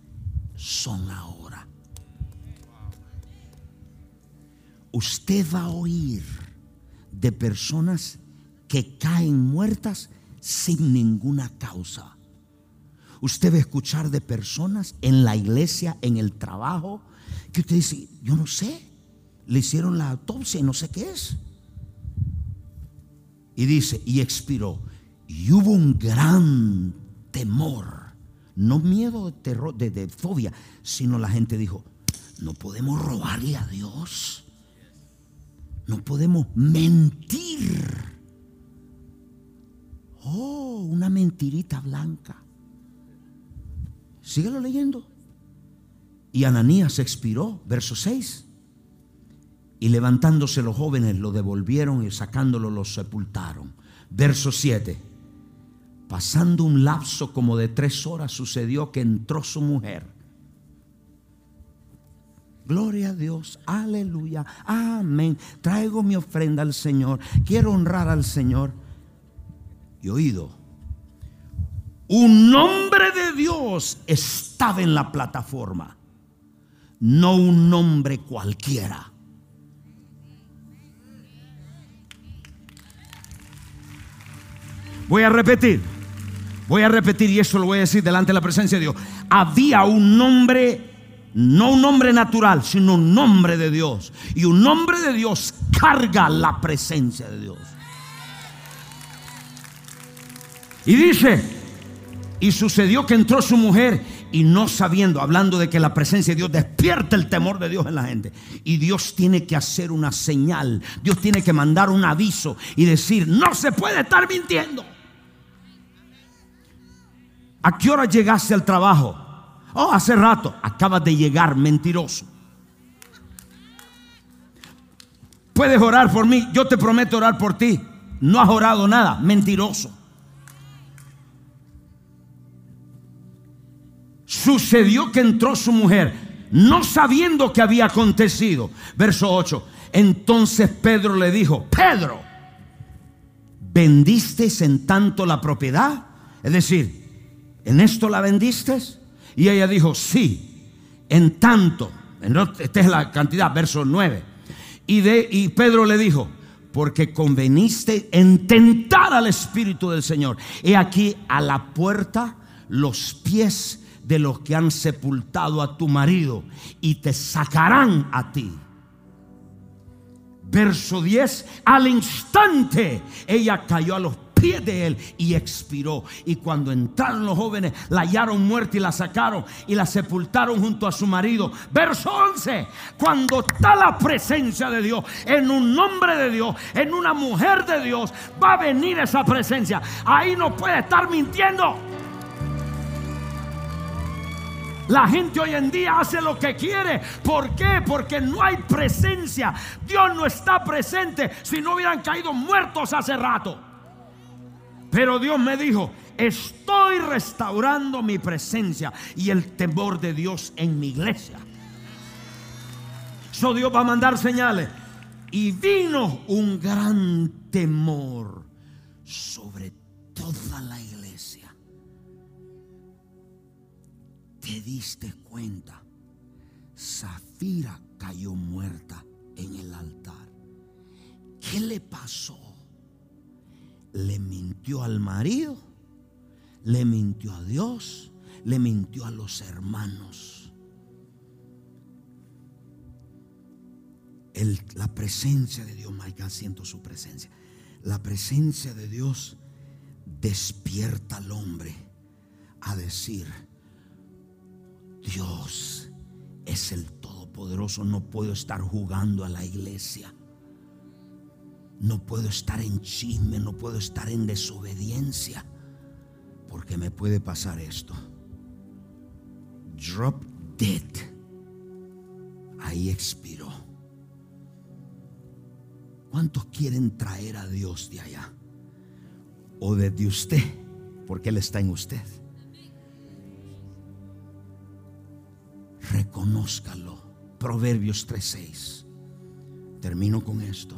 son ahora. Usted va a oír de personas que caen muertas sin ninguna causa. Usted va a escuchar de personas en la iglesia, en el trabajo, que usted dice, yo no sé, le hicieron la autopsia y no sé qué es. Y dice, y expiró. Y hubo un gran temor no miedo de terror, de, fobia, sino la gente dijo, no podemos robarle a Dios. No podemos mentir. Oh, una mentirita blanca. Síguelo leyendo. Y Ananías expiró, verso 6. Y levantándose los jóvenes lo devolvieron y sacándolo lo sepultaron. Verso 7. Pasando un lapso como de tres horas sucedió que entró su mujer. Gloria a Dios, aleluya, amén. Traigo mi ofrenda al Señor, quiero honrar al Señor. Y oído, un hombre de Dios estaba en la plataforma, no un nombre cualquiera. Voy a repetir. Voy a repetir y eso lo voy a decir delante de la presencia de Dios. Había un nombre, no un nombre natural, sino un nombre de Dios. Y un nombre de Dios carga la presencia de Dios. Y dice, y sucedió que entró su mujer y no sabiendo, hablando de que la presencia de Dios despierta el temor de Dios en la gente. Y Dios tiene que hacer una señal, Dios tiene que mandar un aviso y decir, no se puede estar mintiendo. ¿A qué hora llegaste al trabajo? Oh, hace rato. Acabas de llegar, mentiroso. Puedes orar por mí, yo te prometo orar por ti. No has orado nada, mentiroso. Sucedió que entró su mujer, no sabiendo que había acontecido. Verso 8. Entonces Pedro le dijo, Pedro, ¿vendiste en tanto la propiedad? Es decir, ¿en esto la vendiste? Y ella dijo, sí, en tanto. Esta es la cantidad, verso 9. Y, y Pedro le dijo, porque conveniste en tentar al Espíritu del Señor. He aquí a la puerta los pies de los que han sepultado a tu marido y te sacarán a ti. Verso 10, al instante ella cayó a los de él y expiró. Y cuando entraron los jóvenes, la hallaron muerta y la sacaron y la sepultaron junto a su marido. Verso 11, cuando está la presencia de Dios, en un nombre de Dios, en una mujer de Dios, va a venir esa presencia. Ahí no puede estar mintiendo. La gente hoy en día hace lo que quiere. ¿Por qué? Porque no hay presencia. Dios no está presente si no hubieran caído muertos hace rato. Pero Dios me dijo, estoy restaurando mi presencia y el temor de Dios en mi iglesia. So Dios va a mandar señales. Y vino un gran temor sobre toda la iglesia. Te diste cuenta. Zafira cayó muerta en el altar. ¿Qué le pasó? le mintió al marido, le mintió a Dios, le mintió a los hermanos. la presencia de Dios, my siento su presencia. La presencia de Dios despierta al hombre a decir, Dios es el Todopoderoso, no puedo estar jugando a la iglesia. No puedo estar en chisme, no puedo estar en desobediencia, porque me puede pasar esto. Drop dead. Ahí expiró. ¿Cuántos quieren traer a Dios de allá? O desde usted, porque Él está en usted. Reconózcalo. Proverbios 3:6. Termino con esto.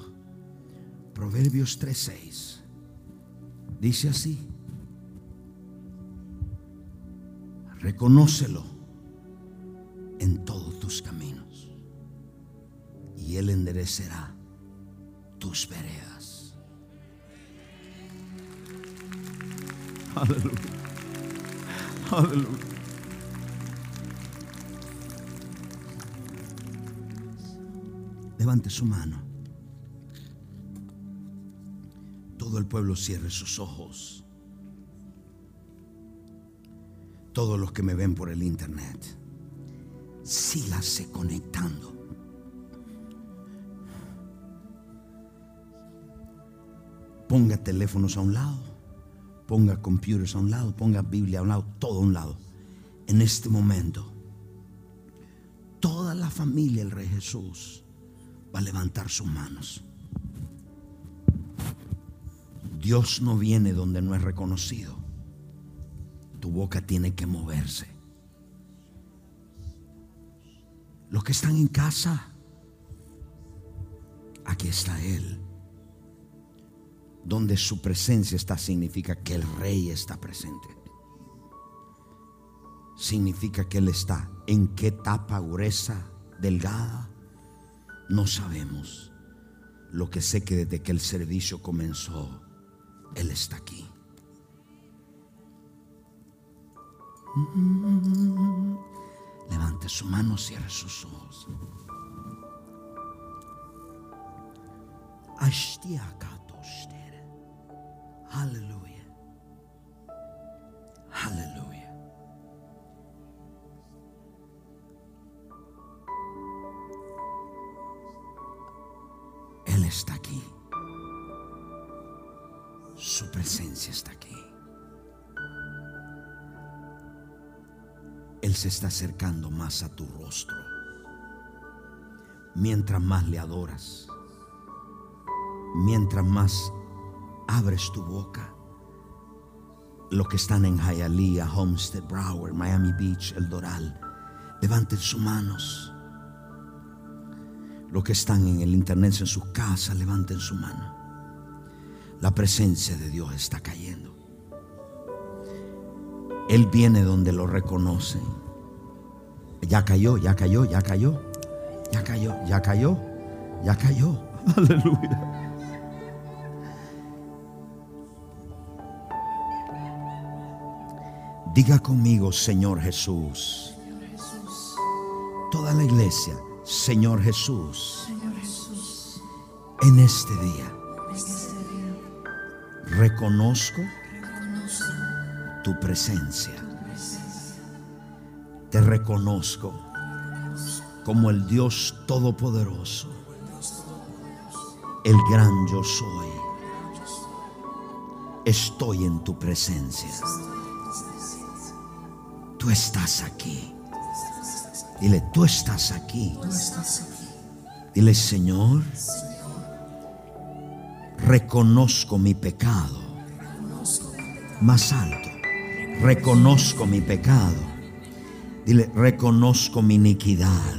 Proverbios 3:6. Dice así. Reconócelo en todos tus caminos y Él enderecerá tus veredas. Aleluya. Aleluya. Levante su mano. todo el pueblo cierre sus ojos. Todos los que me ven por el internet, sígase conectando. Ponga teléfonos a un lado, ponga computers a un lado, ponga Biblia a un lado, todo a un lado. En este momento, toda la familia del Rey Jesús va a levantar sus manos. Dios no viene donde no es reconocido. Tu boca tiene que moverse. Los que están en casa, aquí está Él. Donde su presencia está significa que el rey está presente. Significa que Él está. ¿En qué etapa gruesa, delgada? No sabemos. Lo que sé que desde que el servicio comenzó, él está aquí. Levante su mano, cierre sus ojos. Aleluya. Aleluya. Está aquí. Su presencia está aquí. Él se está acercando más a tu rostro. Mientras más le adoras, mientras más abres tu boca, los que están en Hialeah, Homestead, Broward, Miami Beach, El Doral, levanten sus manos. Los que están en el internet en sus casas, levanten su mano. La presencia de Dios está cayendo. Él viene donde lo reconocen. Ya cayó, ya cayó, ya cayó. Ya cayó, ya cayó, ya cayó. <laughs> Aleluya. Diga conmigo, Señor Jesús. Toda la iglesia, Señor Jesús. En este día, reconozco tu presencia. Te reconozco como el Dios Todopoderoso, el gran yo soy. Estoy en tu presencia. Tú estás aquí. Dile, tú estás aquí. Dile, Señor, reconozco mi pecado. Más alto. Reconozco mi pecado. Dile, reconozco mi iniquidad.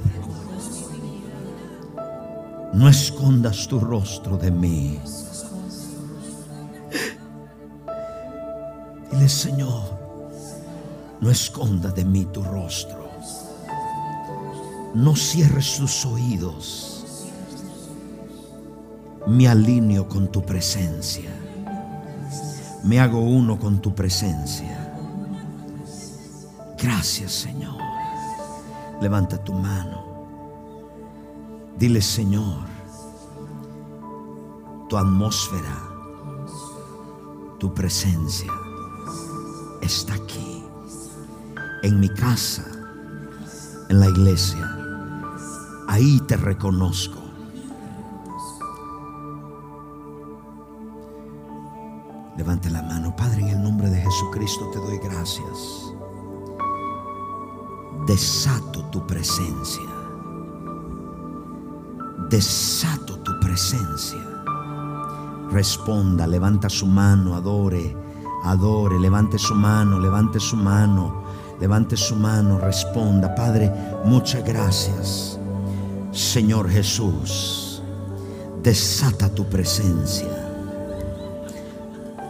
No escondas tu rostro de mí. Dile, Señor, no esconda de mí tu rostro. No cierres tus oídos. Me alineo con tu presencia. Me hago uno con tu presencia. Gracias Señor. Levanta tu mano. Dile Señor, tu atmósfera, tu presencia está aquí en mi casa, en la iglesia. Ahí te reconozco. Levante la mano. Padre, en el nombre de Jesucristo te doy gracias. Desato tu presencia. Desato tu presencia. Responda, levanta su mano, adore, adore, levante su mano, levante su mano. Levante su mano, responda, Padre, muchas gracias. Señor Jesús, desata tu presencia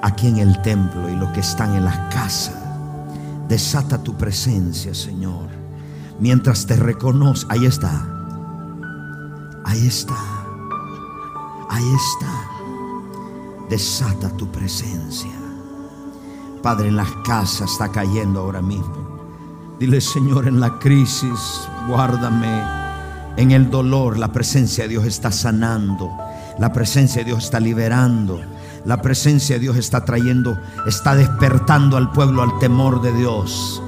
aquí en el templo y los que están en la casa. Desata tu presencia, Señor. Mientras te reconoce, ahí está. Ahí está. Ahí está. Desata tu presencia. Padre, en las casas está cayendo ahora mismo. Dile, Señor, en la crisis, guárdame. En el dolor, la presencia de Dios está sanando. La presencia de Dios está liberando. La presencia de Dios está trayendo, está despertando al pueblo al temor de Dios.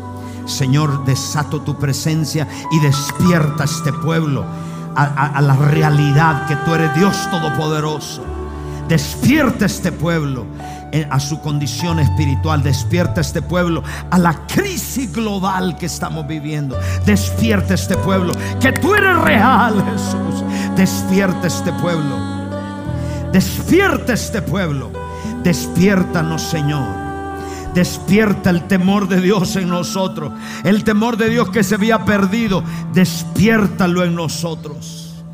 Señor, desato tu presencia y despierta a este pueblo a, la realidad que tú eres Dios Todopoderoso. Despierta este pueblo a su condición espiritual. Despierta este pueblo a la crisis global que estamos viviendo. Despierta este pueblo, que tú eres real, Jesús. Despierta este pueblo. Despierta este pueblo. Despiértanos, Señor. Despierta el temor de Dios en nosotros. El temor de Dios que se había perdido. Despiértalo en nosotros.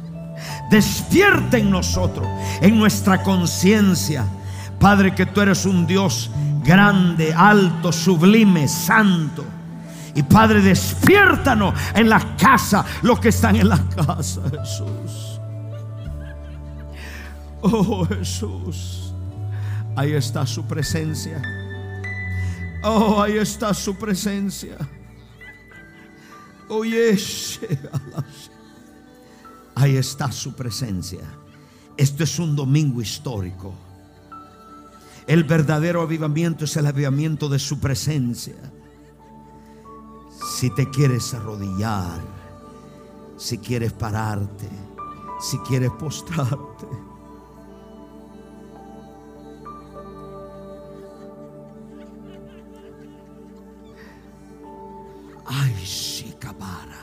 Despierta en nosotros, en nuestra conciencia Padre, que tú eres un Dios grande, alto, sublime, santo. Y Padre, despiértanos en la casa, los que están en la casa, Jesús. Oh Jesús, ahí está su presencia. Oh, ahí está su presencia. Oye, ahí está su presencia. Esto es un domingo histórico. El verdadero avivamiento es el avivamiento de su presencia. Si te quieres arrodillar, si quieres pararte, si quieres postrarte. Ay, shikabara.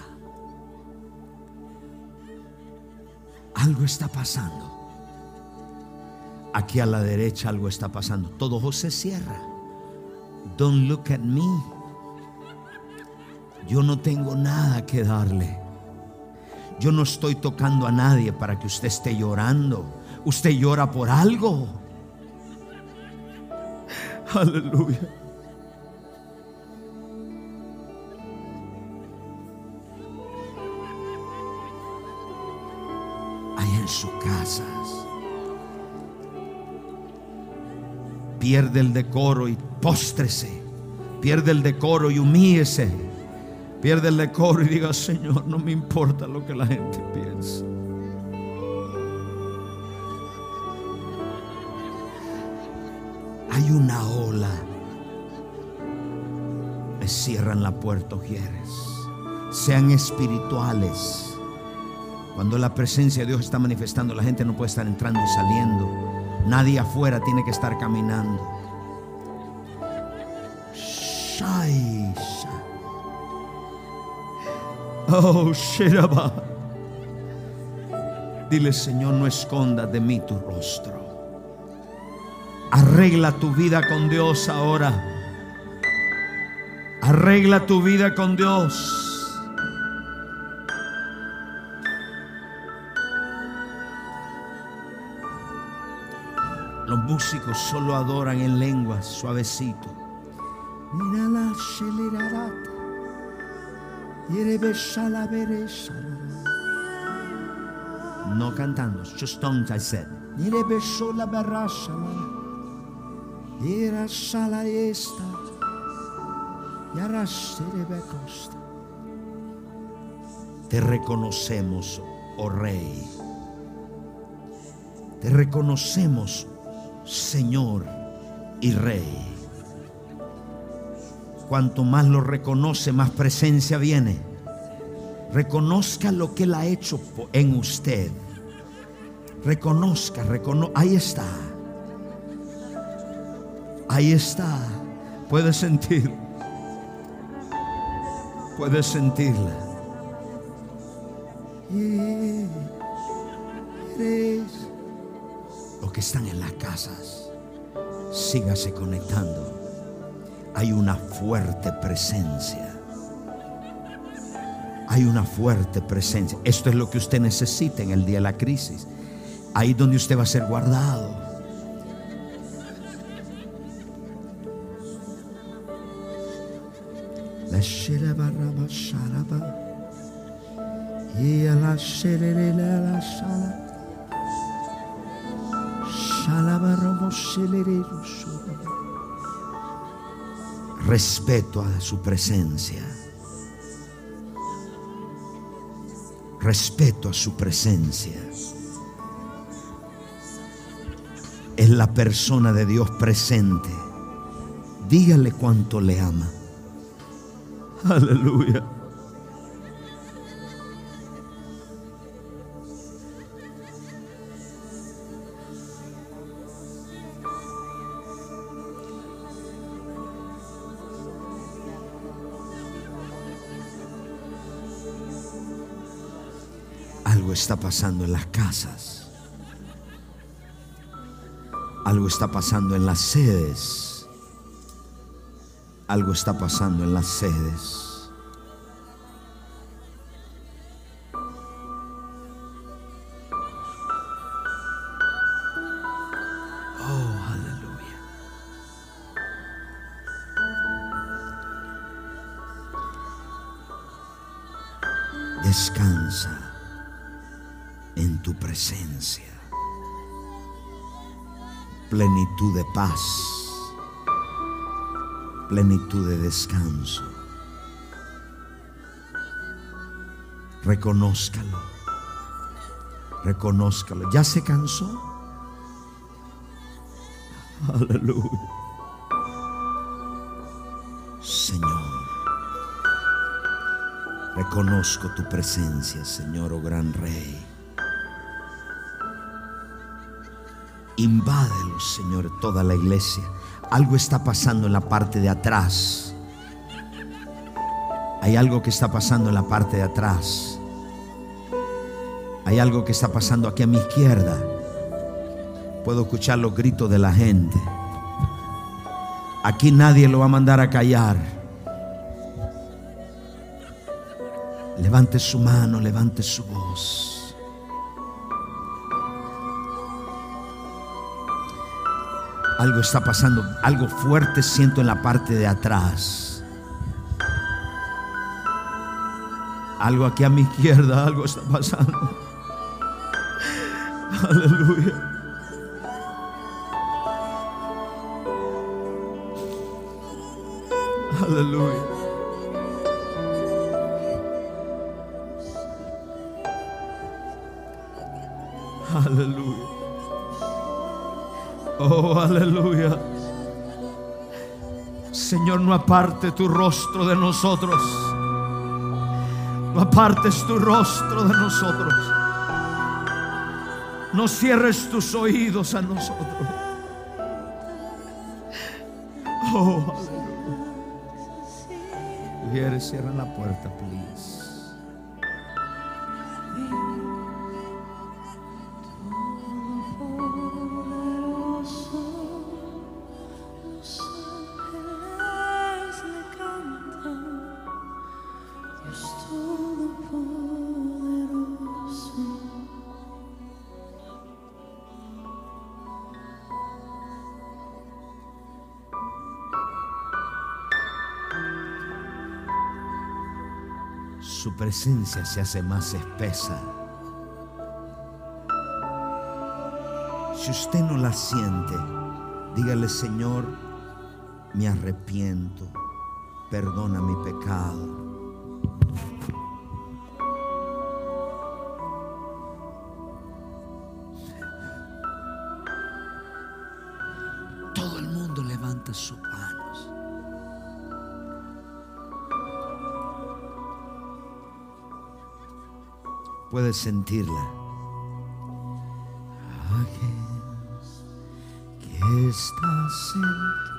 Algo está pasando. Aquí a la derecha algo está pasando. Todo ojo se cierra. Don't look at me. Yo no tengo nada que darle. Yo no estoy tocando a nadie para que usted esté llorando. Usted llora por algo. <laughs> Aleluya. Ahí en sus casas. Pierde el decoro y póstrese. Pierde el decoro y humíese. Pierde el decoro y diga, Señor, no me importa lo que la gente piensa. Hay una ola. Me cierran la puerta, quieres. Sean espirituales. Cuando la presencia de Dios está manifestando, la gente no puede estar entrando y saliendo. Nadie afuera tiene que estar caminando. Oh, Shiraba. Dile, Señor, no escondas de mí tu rostro. Arregla tu vida con Dios ahora. Arregla tu vida con Dios. Solo adoran en lenguas, suavecito. Mira la acelerarata. No cantando, just tongues I said. la Era sala esta. costa. Te reconocemos, oh Rey. Te reconocemos, Señor y Rey. Cuanto más lo reconoce, más presencia viene. Reconozca lo que Él ha hecho en usted. Reconozca, reconozca. Ahí está. Ahí está. Puede sentir. Puede sentirla. Los que están en las casas, sígase conectando. Hay una fuerte presencia. Hay una fuerte presencia. Esto es lo que usted necesita en el día de la crisis. Ahí donde usted va a ser guardado. La. Y la la. Respeto a su presencia. Respeto a su presencia. Es la persona de Dios presente. Dígale cuánto le ama. Aleluya. Está pasando en las casas. Algo está pasando en las sedes. Algo está pasando en las sedes. Plenitud de descanso. Reconózcalo, reconózcalo. ¿Ya se cansó? Aleluya. Señor, reconozco tu presencia, Señor, oh gran Rey. Invádelo, Señor, toda la iglesia. Algo está pasando en la parte de atrás. Hay algo que está pasando en la parte de atrás. Hay algo que está pasando aquí a mi izquierda. Puedo escuchar los gritos de la gente. Aquí nadie lo va a mandar a callar. Levante su mano, levante su voz. Algo está pasando, algo fuerte siento en la parte de atrás. Algo aquí a mi <laughs> izquierda, algo está pasando. Aparte tu rostro de nosotros. No apartes tu rostro de nosotros. No cierres tus oídos a nosotros. Oh, aleluya. Mujeres, cierran la puerta, please. Presencia se hace más espesa. Si usted no la siente, dígale, Señor, me arrepiento, perdona mi pecado. Sentirla. Que estás Reconócelo,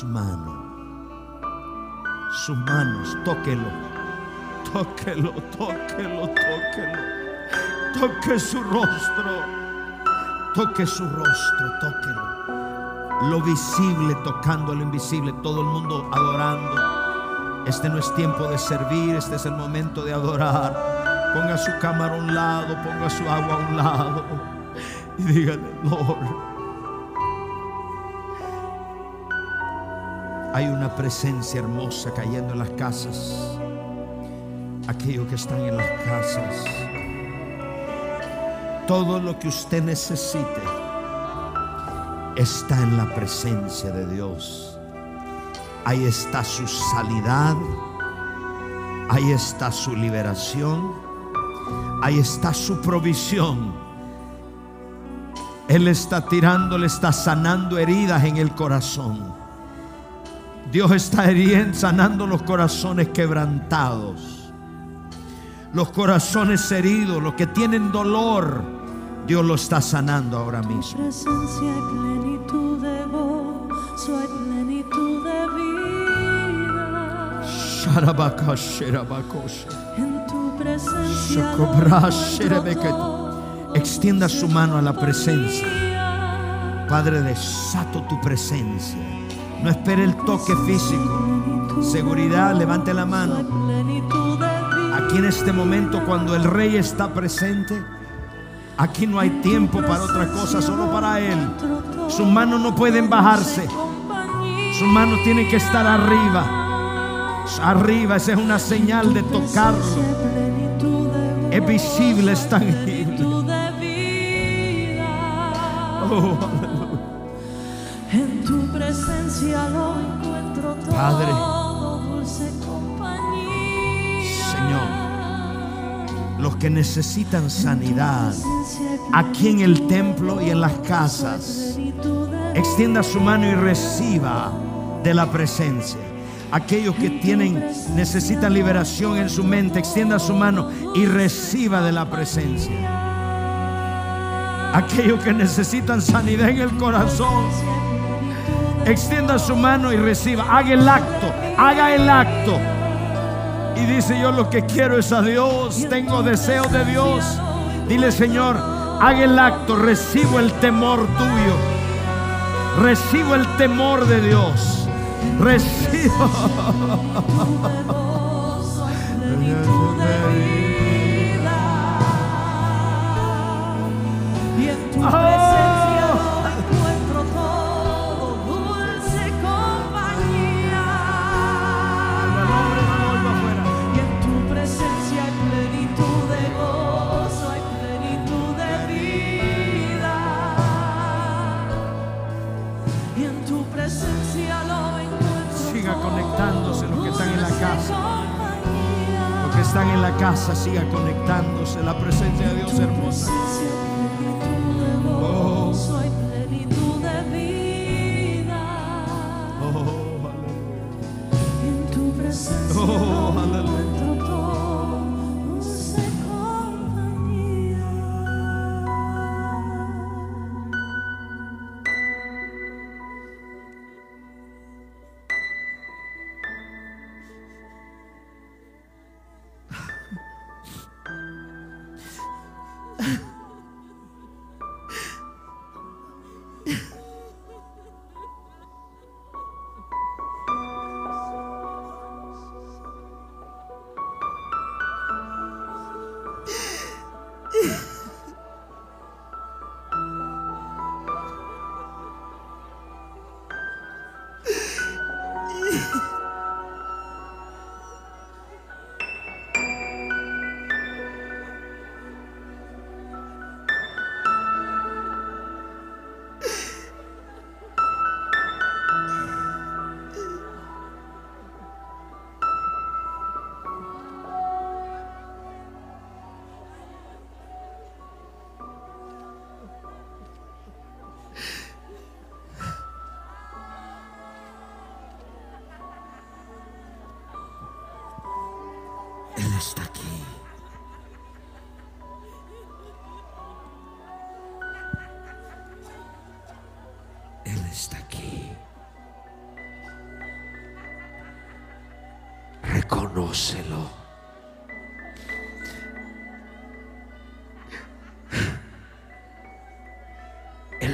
Levante su mano. Sus manos, tóquelo. Tóquelo, tóquelo, tóquelo. Toque su rostro. Toque su rostro, tóquelo. Lo visible tocando lo invisible. Todo el mundo adorando. Este no es tiempo de servir, este es el momento de adorar. Ponga su cámara a un lado, ponga su agua a un lado. Y dígale, Lord. Hay una presencia hermosa cayendo en las casas. Aquellos que están en las casas. Todo lo que usted necesite está en la presencia de Dios. Ahí está su sanidad. Ahí está su liberación. Ahí está su provisión. Él está tirando, le está sanando heridas en el corazón. Dios está heriendo, sanando los corazones quebrantados. Los corazones heridos, los que tienen dolor, Dios lo está sanando ahora mismo. Tu presencia y plenitud de gozo, hay plenitud de vida. En tu presencia Extienda su mano a la presencia. Padre, desato tu presencia no espere el toque físico. Seguridad, levante la mano. Aquí en este momento, cuando el rey está presente, aquí no hay tiempo para otra cosa, solo para él. Sus manos no pueden bajarse. Sus manos tienen que estar arriba. Arriba, esa es una señal de tocarlo. Es visible, es tangible. Oh, presencia lo encuentro todo. Padre. Dulce compañía. Señor, los que necesitan sanidad aquí en el templo y en las casas, extienda su mano y reciba de la presencia. Aquellos que tienen necesitan liberación en su mente, extienda su mano y reciba de la presencia. Aquellos que necesitan sanidad en el corazón, extienda su mano y reciba. Haga el acto, haga el acto. Y dice yo lo que quiero es a Dios, tengo deseo de Dios. Dile Señor, haga el acto, recibo el temor tuyo. Recibo el temor de Dios. Recibo. <laughs> gozo están en la casa, siga conectándose. La presencia de Dios hermosa.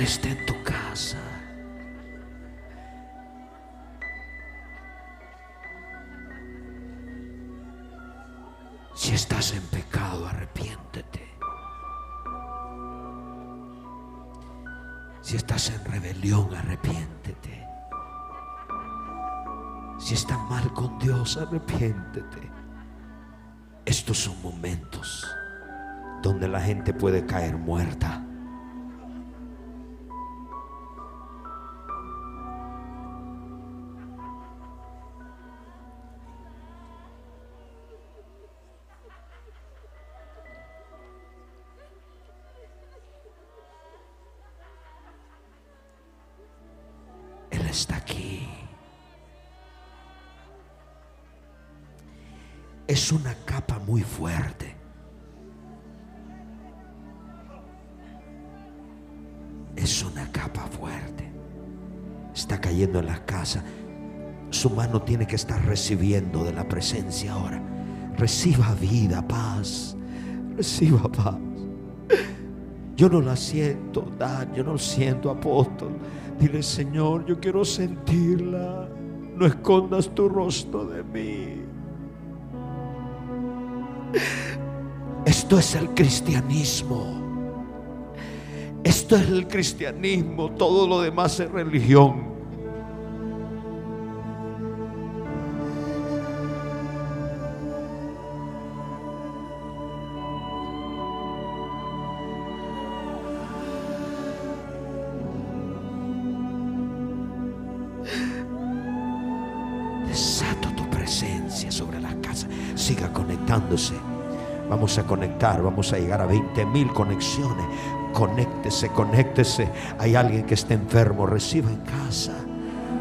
Él está en tu casa. Si estás en pecado, arrepiéntete. Si estás en rebelión, arrepiéntete. Si estás mal con Dios, arrepiéntete. Estos son momentos donde la gente puede caer muerta. Es una capa muy fuerte. Es una capa fuerte. Está cayendo en la casa. su mano tiene que estar recibiendo de la presencia ahora. Reciba vida, paz. Reciba paz. Yo no la siento, Dan, yo no siento, apóstol. Dile, Señor, yo quiero sentirla. No escondas tu rostro de mí. Esto es el cristianismo. Esto es el cristianismo. Todo lo demás es religión. Desato tu presencia sobre la casa. Siga conectándose. Vamos a conectar, vamos a llegar a 20 mil conexiones. Conéctese, conéctese. Hay alguien que está enfermo, reciba en casa.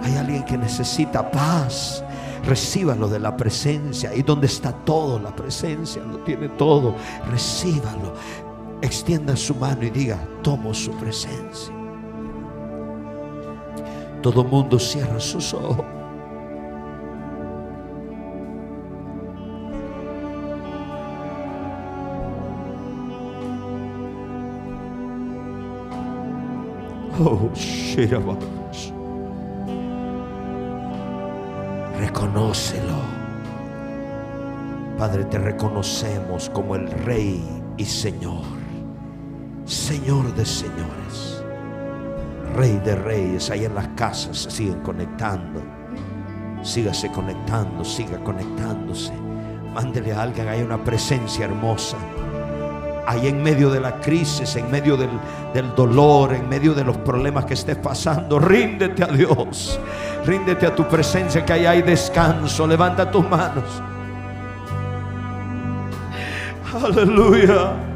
Hay alguien que necesita paz. Recíbalo de la presencia. Y donde está todo, la presencia lo tiene todo. Recíbalo. Extienda su mano y diga, tomo su presencia. Todo mundo cierra sus ojos. Reconócelo. Padre, te reconocemos como el Rey y Señor. Señor de señores. Rey de reyes. Ahí en las casas se siguen conectando. Sígase conectando, siga conectándose. Mándele a alguien, hay una presencia hermosa ahí en medio de la crisis, en medio del, dolor, en medio de los problemas que estés pasando, ríndete a Dios, ríndete a tu presencia, que ahí hay descanso, levanta tus manos. Aleluya.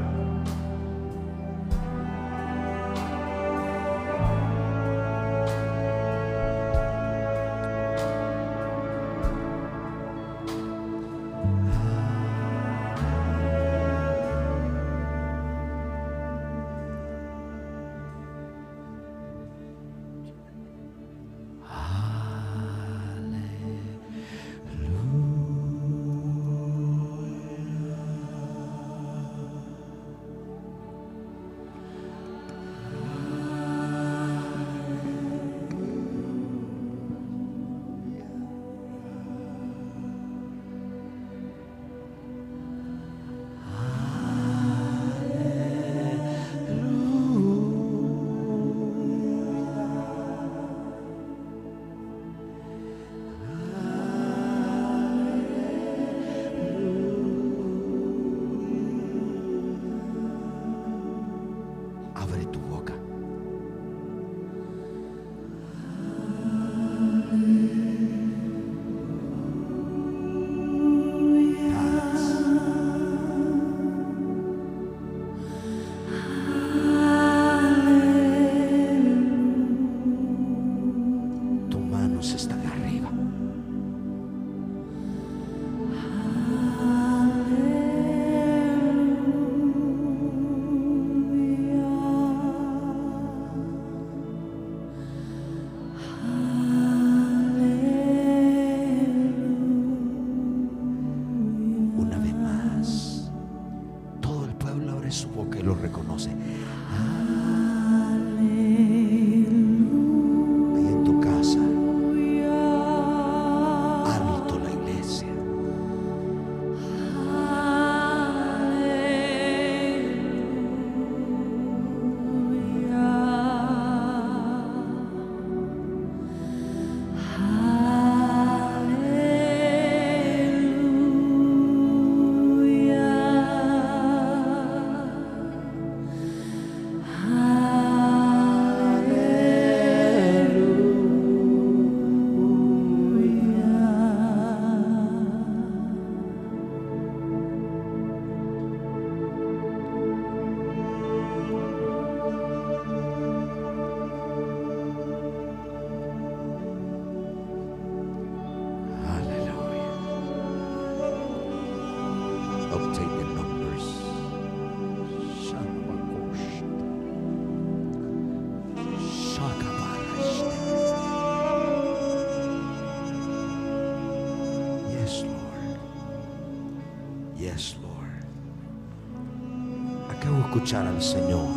al Señor.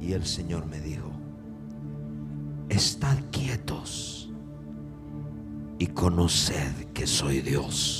Y el Señor me dijo, estad quietos y conoced que soy Dios.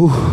Ooh.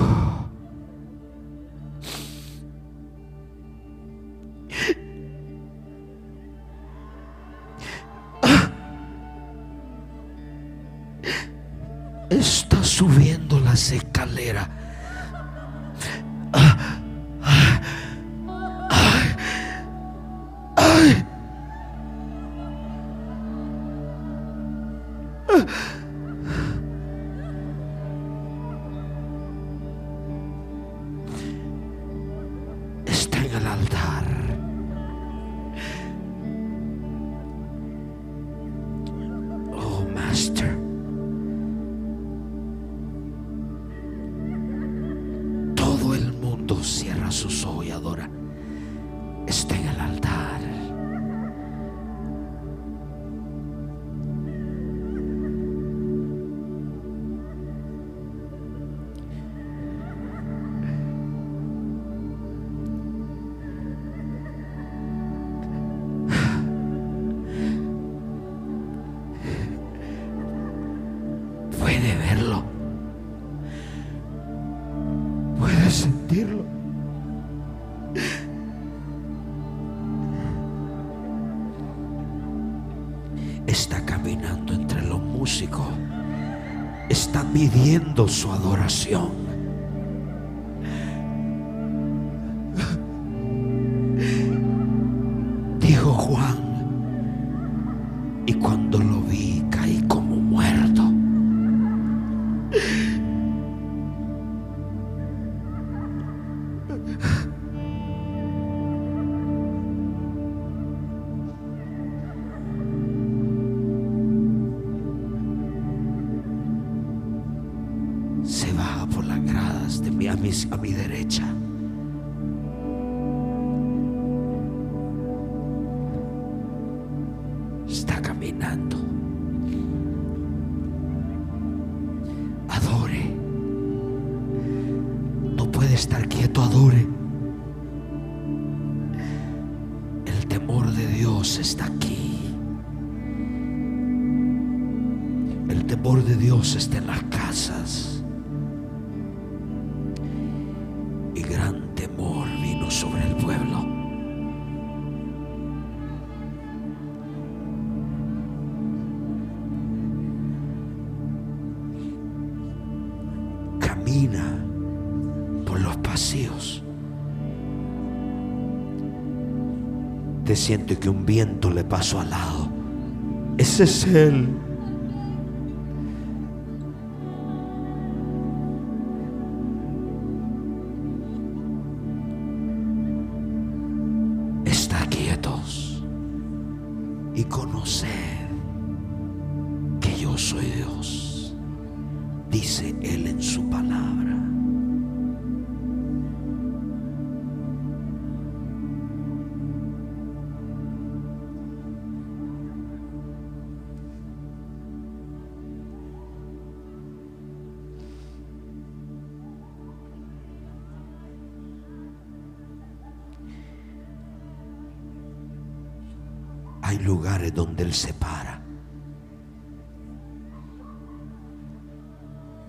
pidiendo su adoración. siente que un viento le pasó al lado. Ese es Él.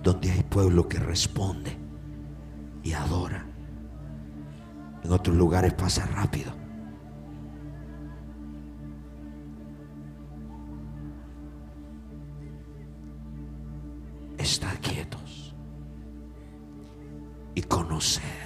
donde hay pueblo que responde y adora. En otros lugares pasa rápido. Estar quietos y conocer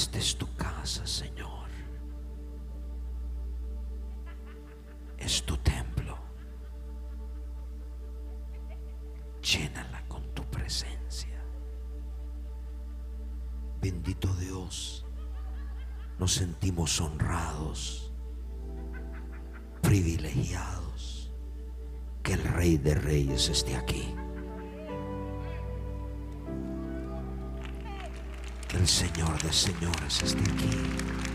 Esta es tu casa, Señor. Es tu templo. Llénala con tu presencia. Bendito Dios, nos sentimos honrados, privilegiados, que el Rey de Reyes esté aquí. Señor de señores está aquí.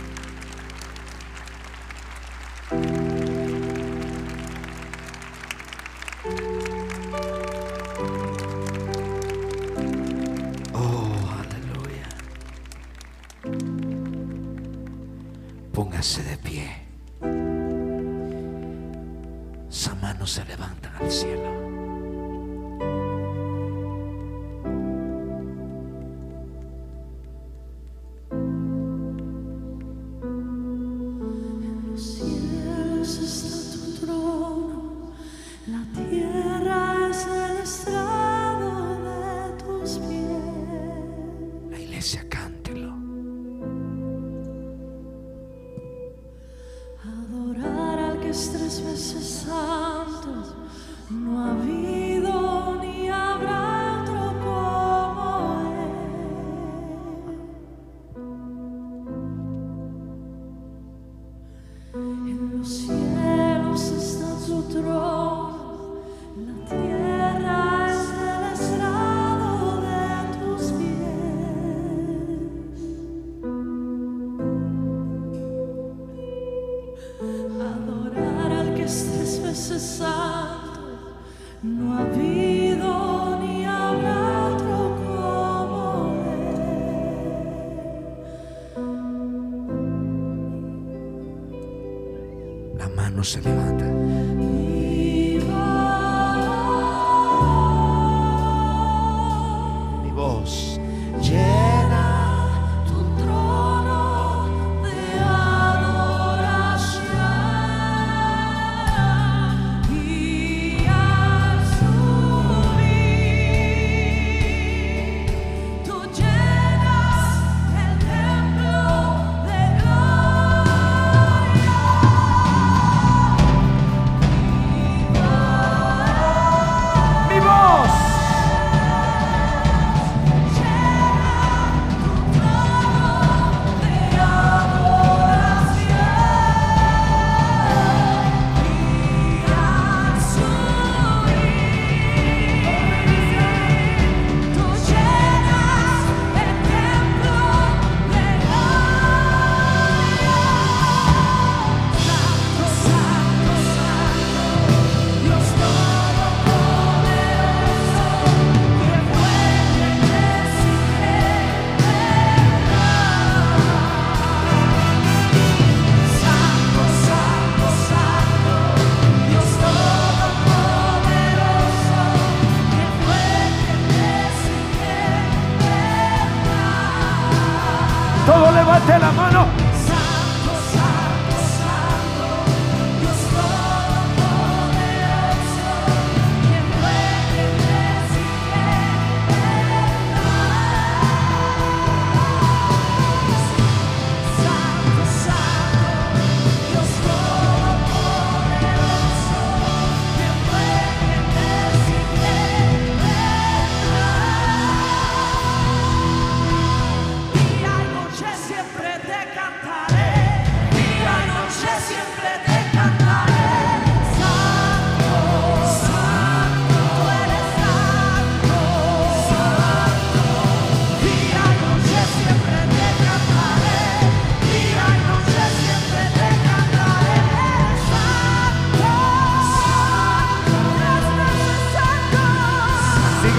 什么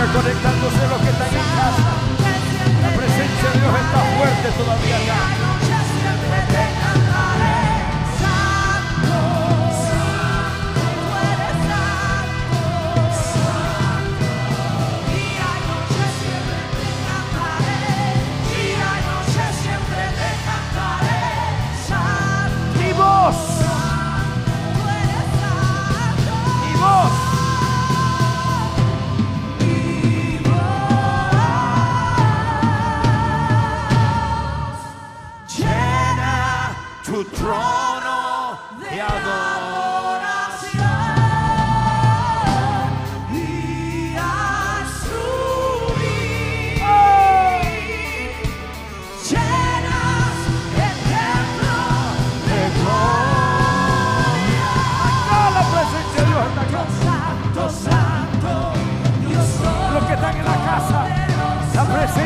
reconectándose los que están en casa. La presencia de Dios está fuerte todavía acá.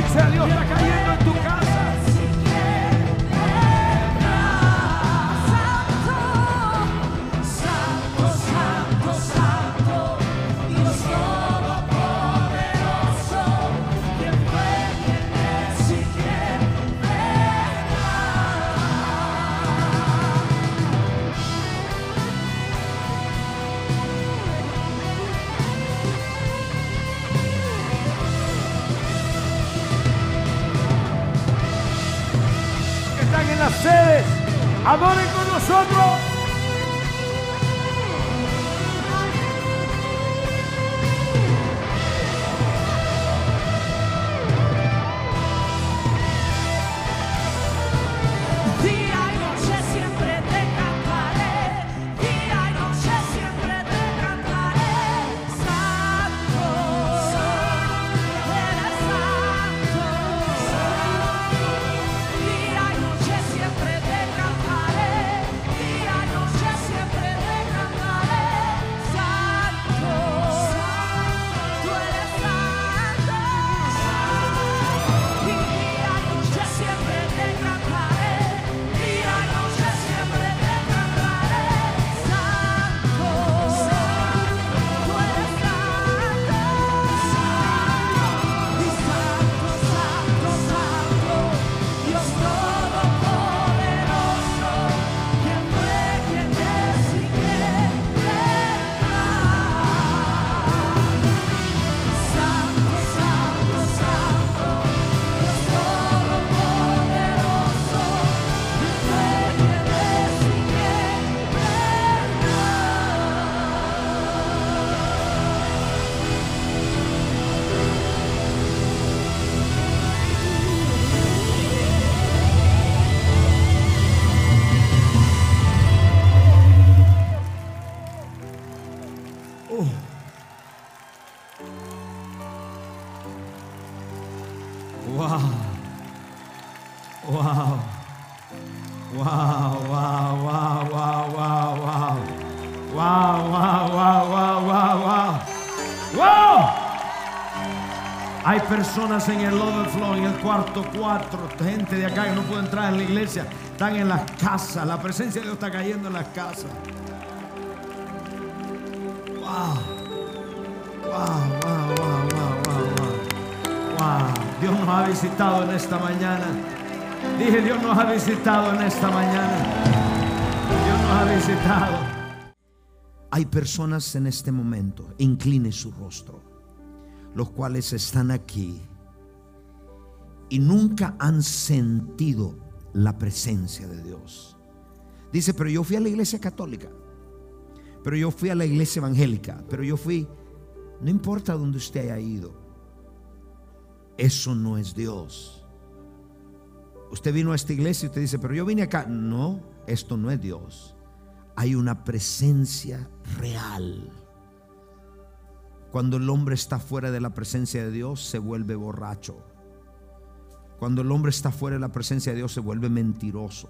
Salió. Adoren con nosotros. personas en el overflow, en el cuarto cuatro, gente de acá que no puede entrar en la iglesia, están en las casas. La presencia de Dios está cayendo en las casas. Wow, wow, wow, wow, wow, wow. Dios nos ha visitado en esta mañana. Dije, Dios nos ha visitado en esta mañana. Dios nos ha visitado. Hay personas en este momento, incline su rostro los cuales están aquí y nunca han sentido la presencia de Dios. Dice, pero yo fui a la iglesia católica, pero yo fui a la iglesia evangélica, pero yo fui, no importa dónde usted haya ido, eso no es Dios. Usted vino a esta iglesia y usted dice, pero yo vine acá. No, esto no es Dios. Hay una presencia real cuando el hombre está fuera de la presencia de Dios, se vuelve borracho. Cuando el hombre está fuera de la presencia de Dios, se vuelve mentiroso.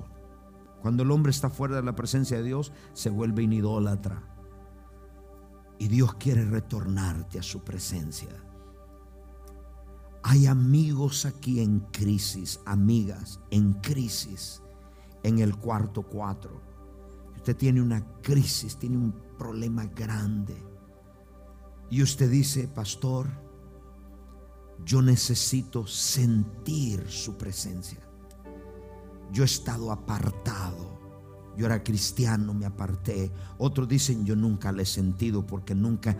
Cuando el hombre está fuera de la presencia de Dios, se vuelve inidólatra. Y Dios quiere retornarte a su presencia. Hay amigos aquí en crisis, amigas en crisis, en el cuarto cuatro. Usted tiene una crisis, tiene un problema grande. Y usted dice, pastor, yo necesito sentir su presencia. Yo he estado apartado. Yo era cristiano, me aparté. Otros dicen, yo nunca le he sentido porque nunca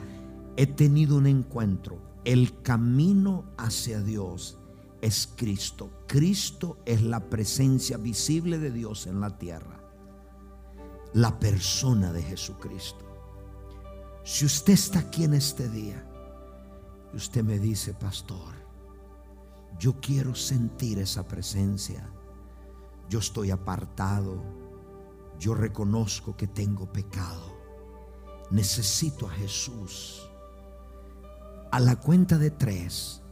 he tenido un encuentro. El camino hacia Dios es Cristo. Cristo es la presencia visible de Dios en la tierra. La persona de Jesucristo. Si usted está aquí en este día y usted me dice, pastor, yo quiero sentir esa presencia. Yo estoy apartado. Yo reconozco que tengo pecado. Necesito a Jesús. A la cuenta de tres,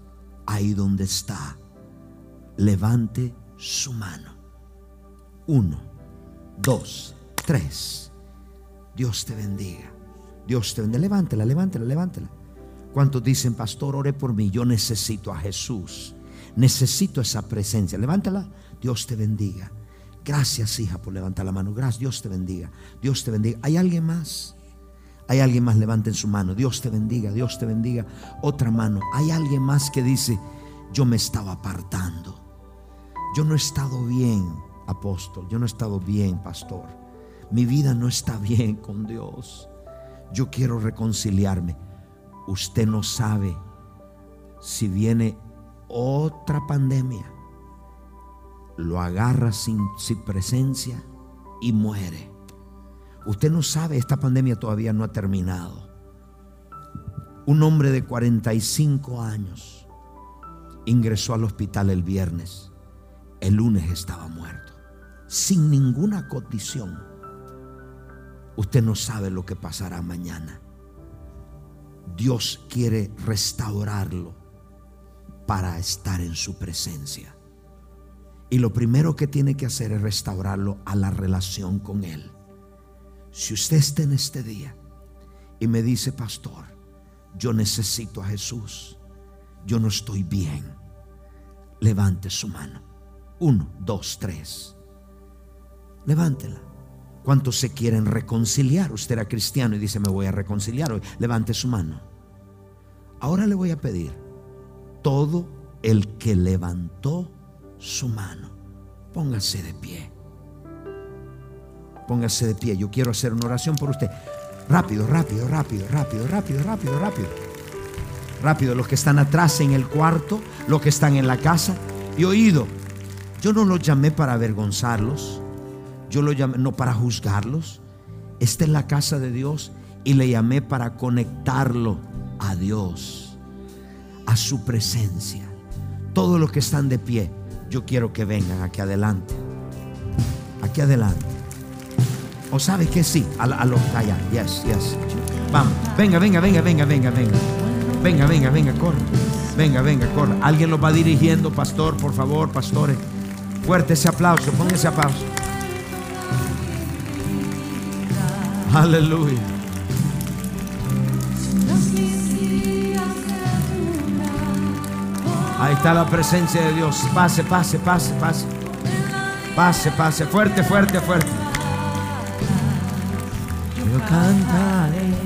ahí donde está, levante su mano. Uno, dos, tres. Dios te bendiga. Dios te bendiga. Levántela, levántela, levántela. ¿Cuántos dicen, pastor, ore por mí? Yo necesito a Jesús. Necesito esa presencia. Levántala. Dios te bendiga. Gracias, hija, por levantar la mano. Gracias. Dios te bendiga. Dios te bendiga. ¿Hay alguien más? Hay alguien más, levanten su mano. Dios te bendiga, Dios te bendiga. Otra mano. Hay alguien más que dice, yo me estaba apartando. Yo no he estado bien, apóstol. Yo no he estado bien, pastor. Mi vida no está bien con Dios. Yo quiero reconciliarme. Usted no sabe si viene otra pandemia. Lo agarra sin, presencia y muere. Usted no sabe, esta pandemia todavía no ha terminado. Un hombre de 45 años ingresó al hospital el viernes. El lunes estaba muerto, sin ninguna condición. Usted no sabe lo que pasará mañana. Dios quiere restaurarlo para estar en su presencia. Y lo primero que tiene que hacer es restaurarlo a la relación con Él. Si usted está en este día y me dice, pastor, yo necesito a Jesús, yo no estoy bien, levante su mano. Uno, dos, tres. Levántela. ¿Cuántos se quieren reconciliar? Usted era cristiano y dice, me voy a reconciliar hoy. Levante su mano. Ahora le voy a pedir, todo el que levantó su mano, póngase de pie. Póngase de pie. Yo quiero hacer una oración por usted. Rápido, rápido, rápido, rápido, rápido, rápido, rápido. Rápido, los que están atrás en el cuarto, los que están en la casa. Y oído, yo no los llamé para avergonzarlos. Yo lo llamé no para juzgarlos. Esta es la casa de Dios y le llamé para conectarlo a Dios, a su presencia. Todos los que están de pie, yo quiero que vengan aquí adelante. Aquí adelante. ¿O sabe que sí? A, a los allá. Yes, yes. Vamos. Venga, venga, venga, venga, venga, venga. Venga, venga, venga, corre. Venga, venga, corre. Alguien lo va dirigiendo, pastor, por favor, pastores. Fuerte ese aplauso, ponga ese aplauso. Aleluya. Ahí está la presencia de Dios. Pase, pase, pase, pase. Pase, pase. Fuerte, fuerte, fuerte. Yo cantaré.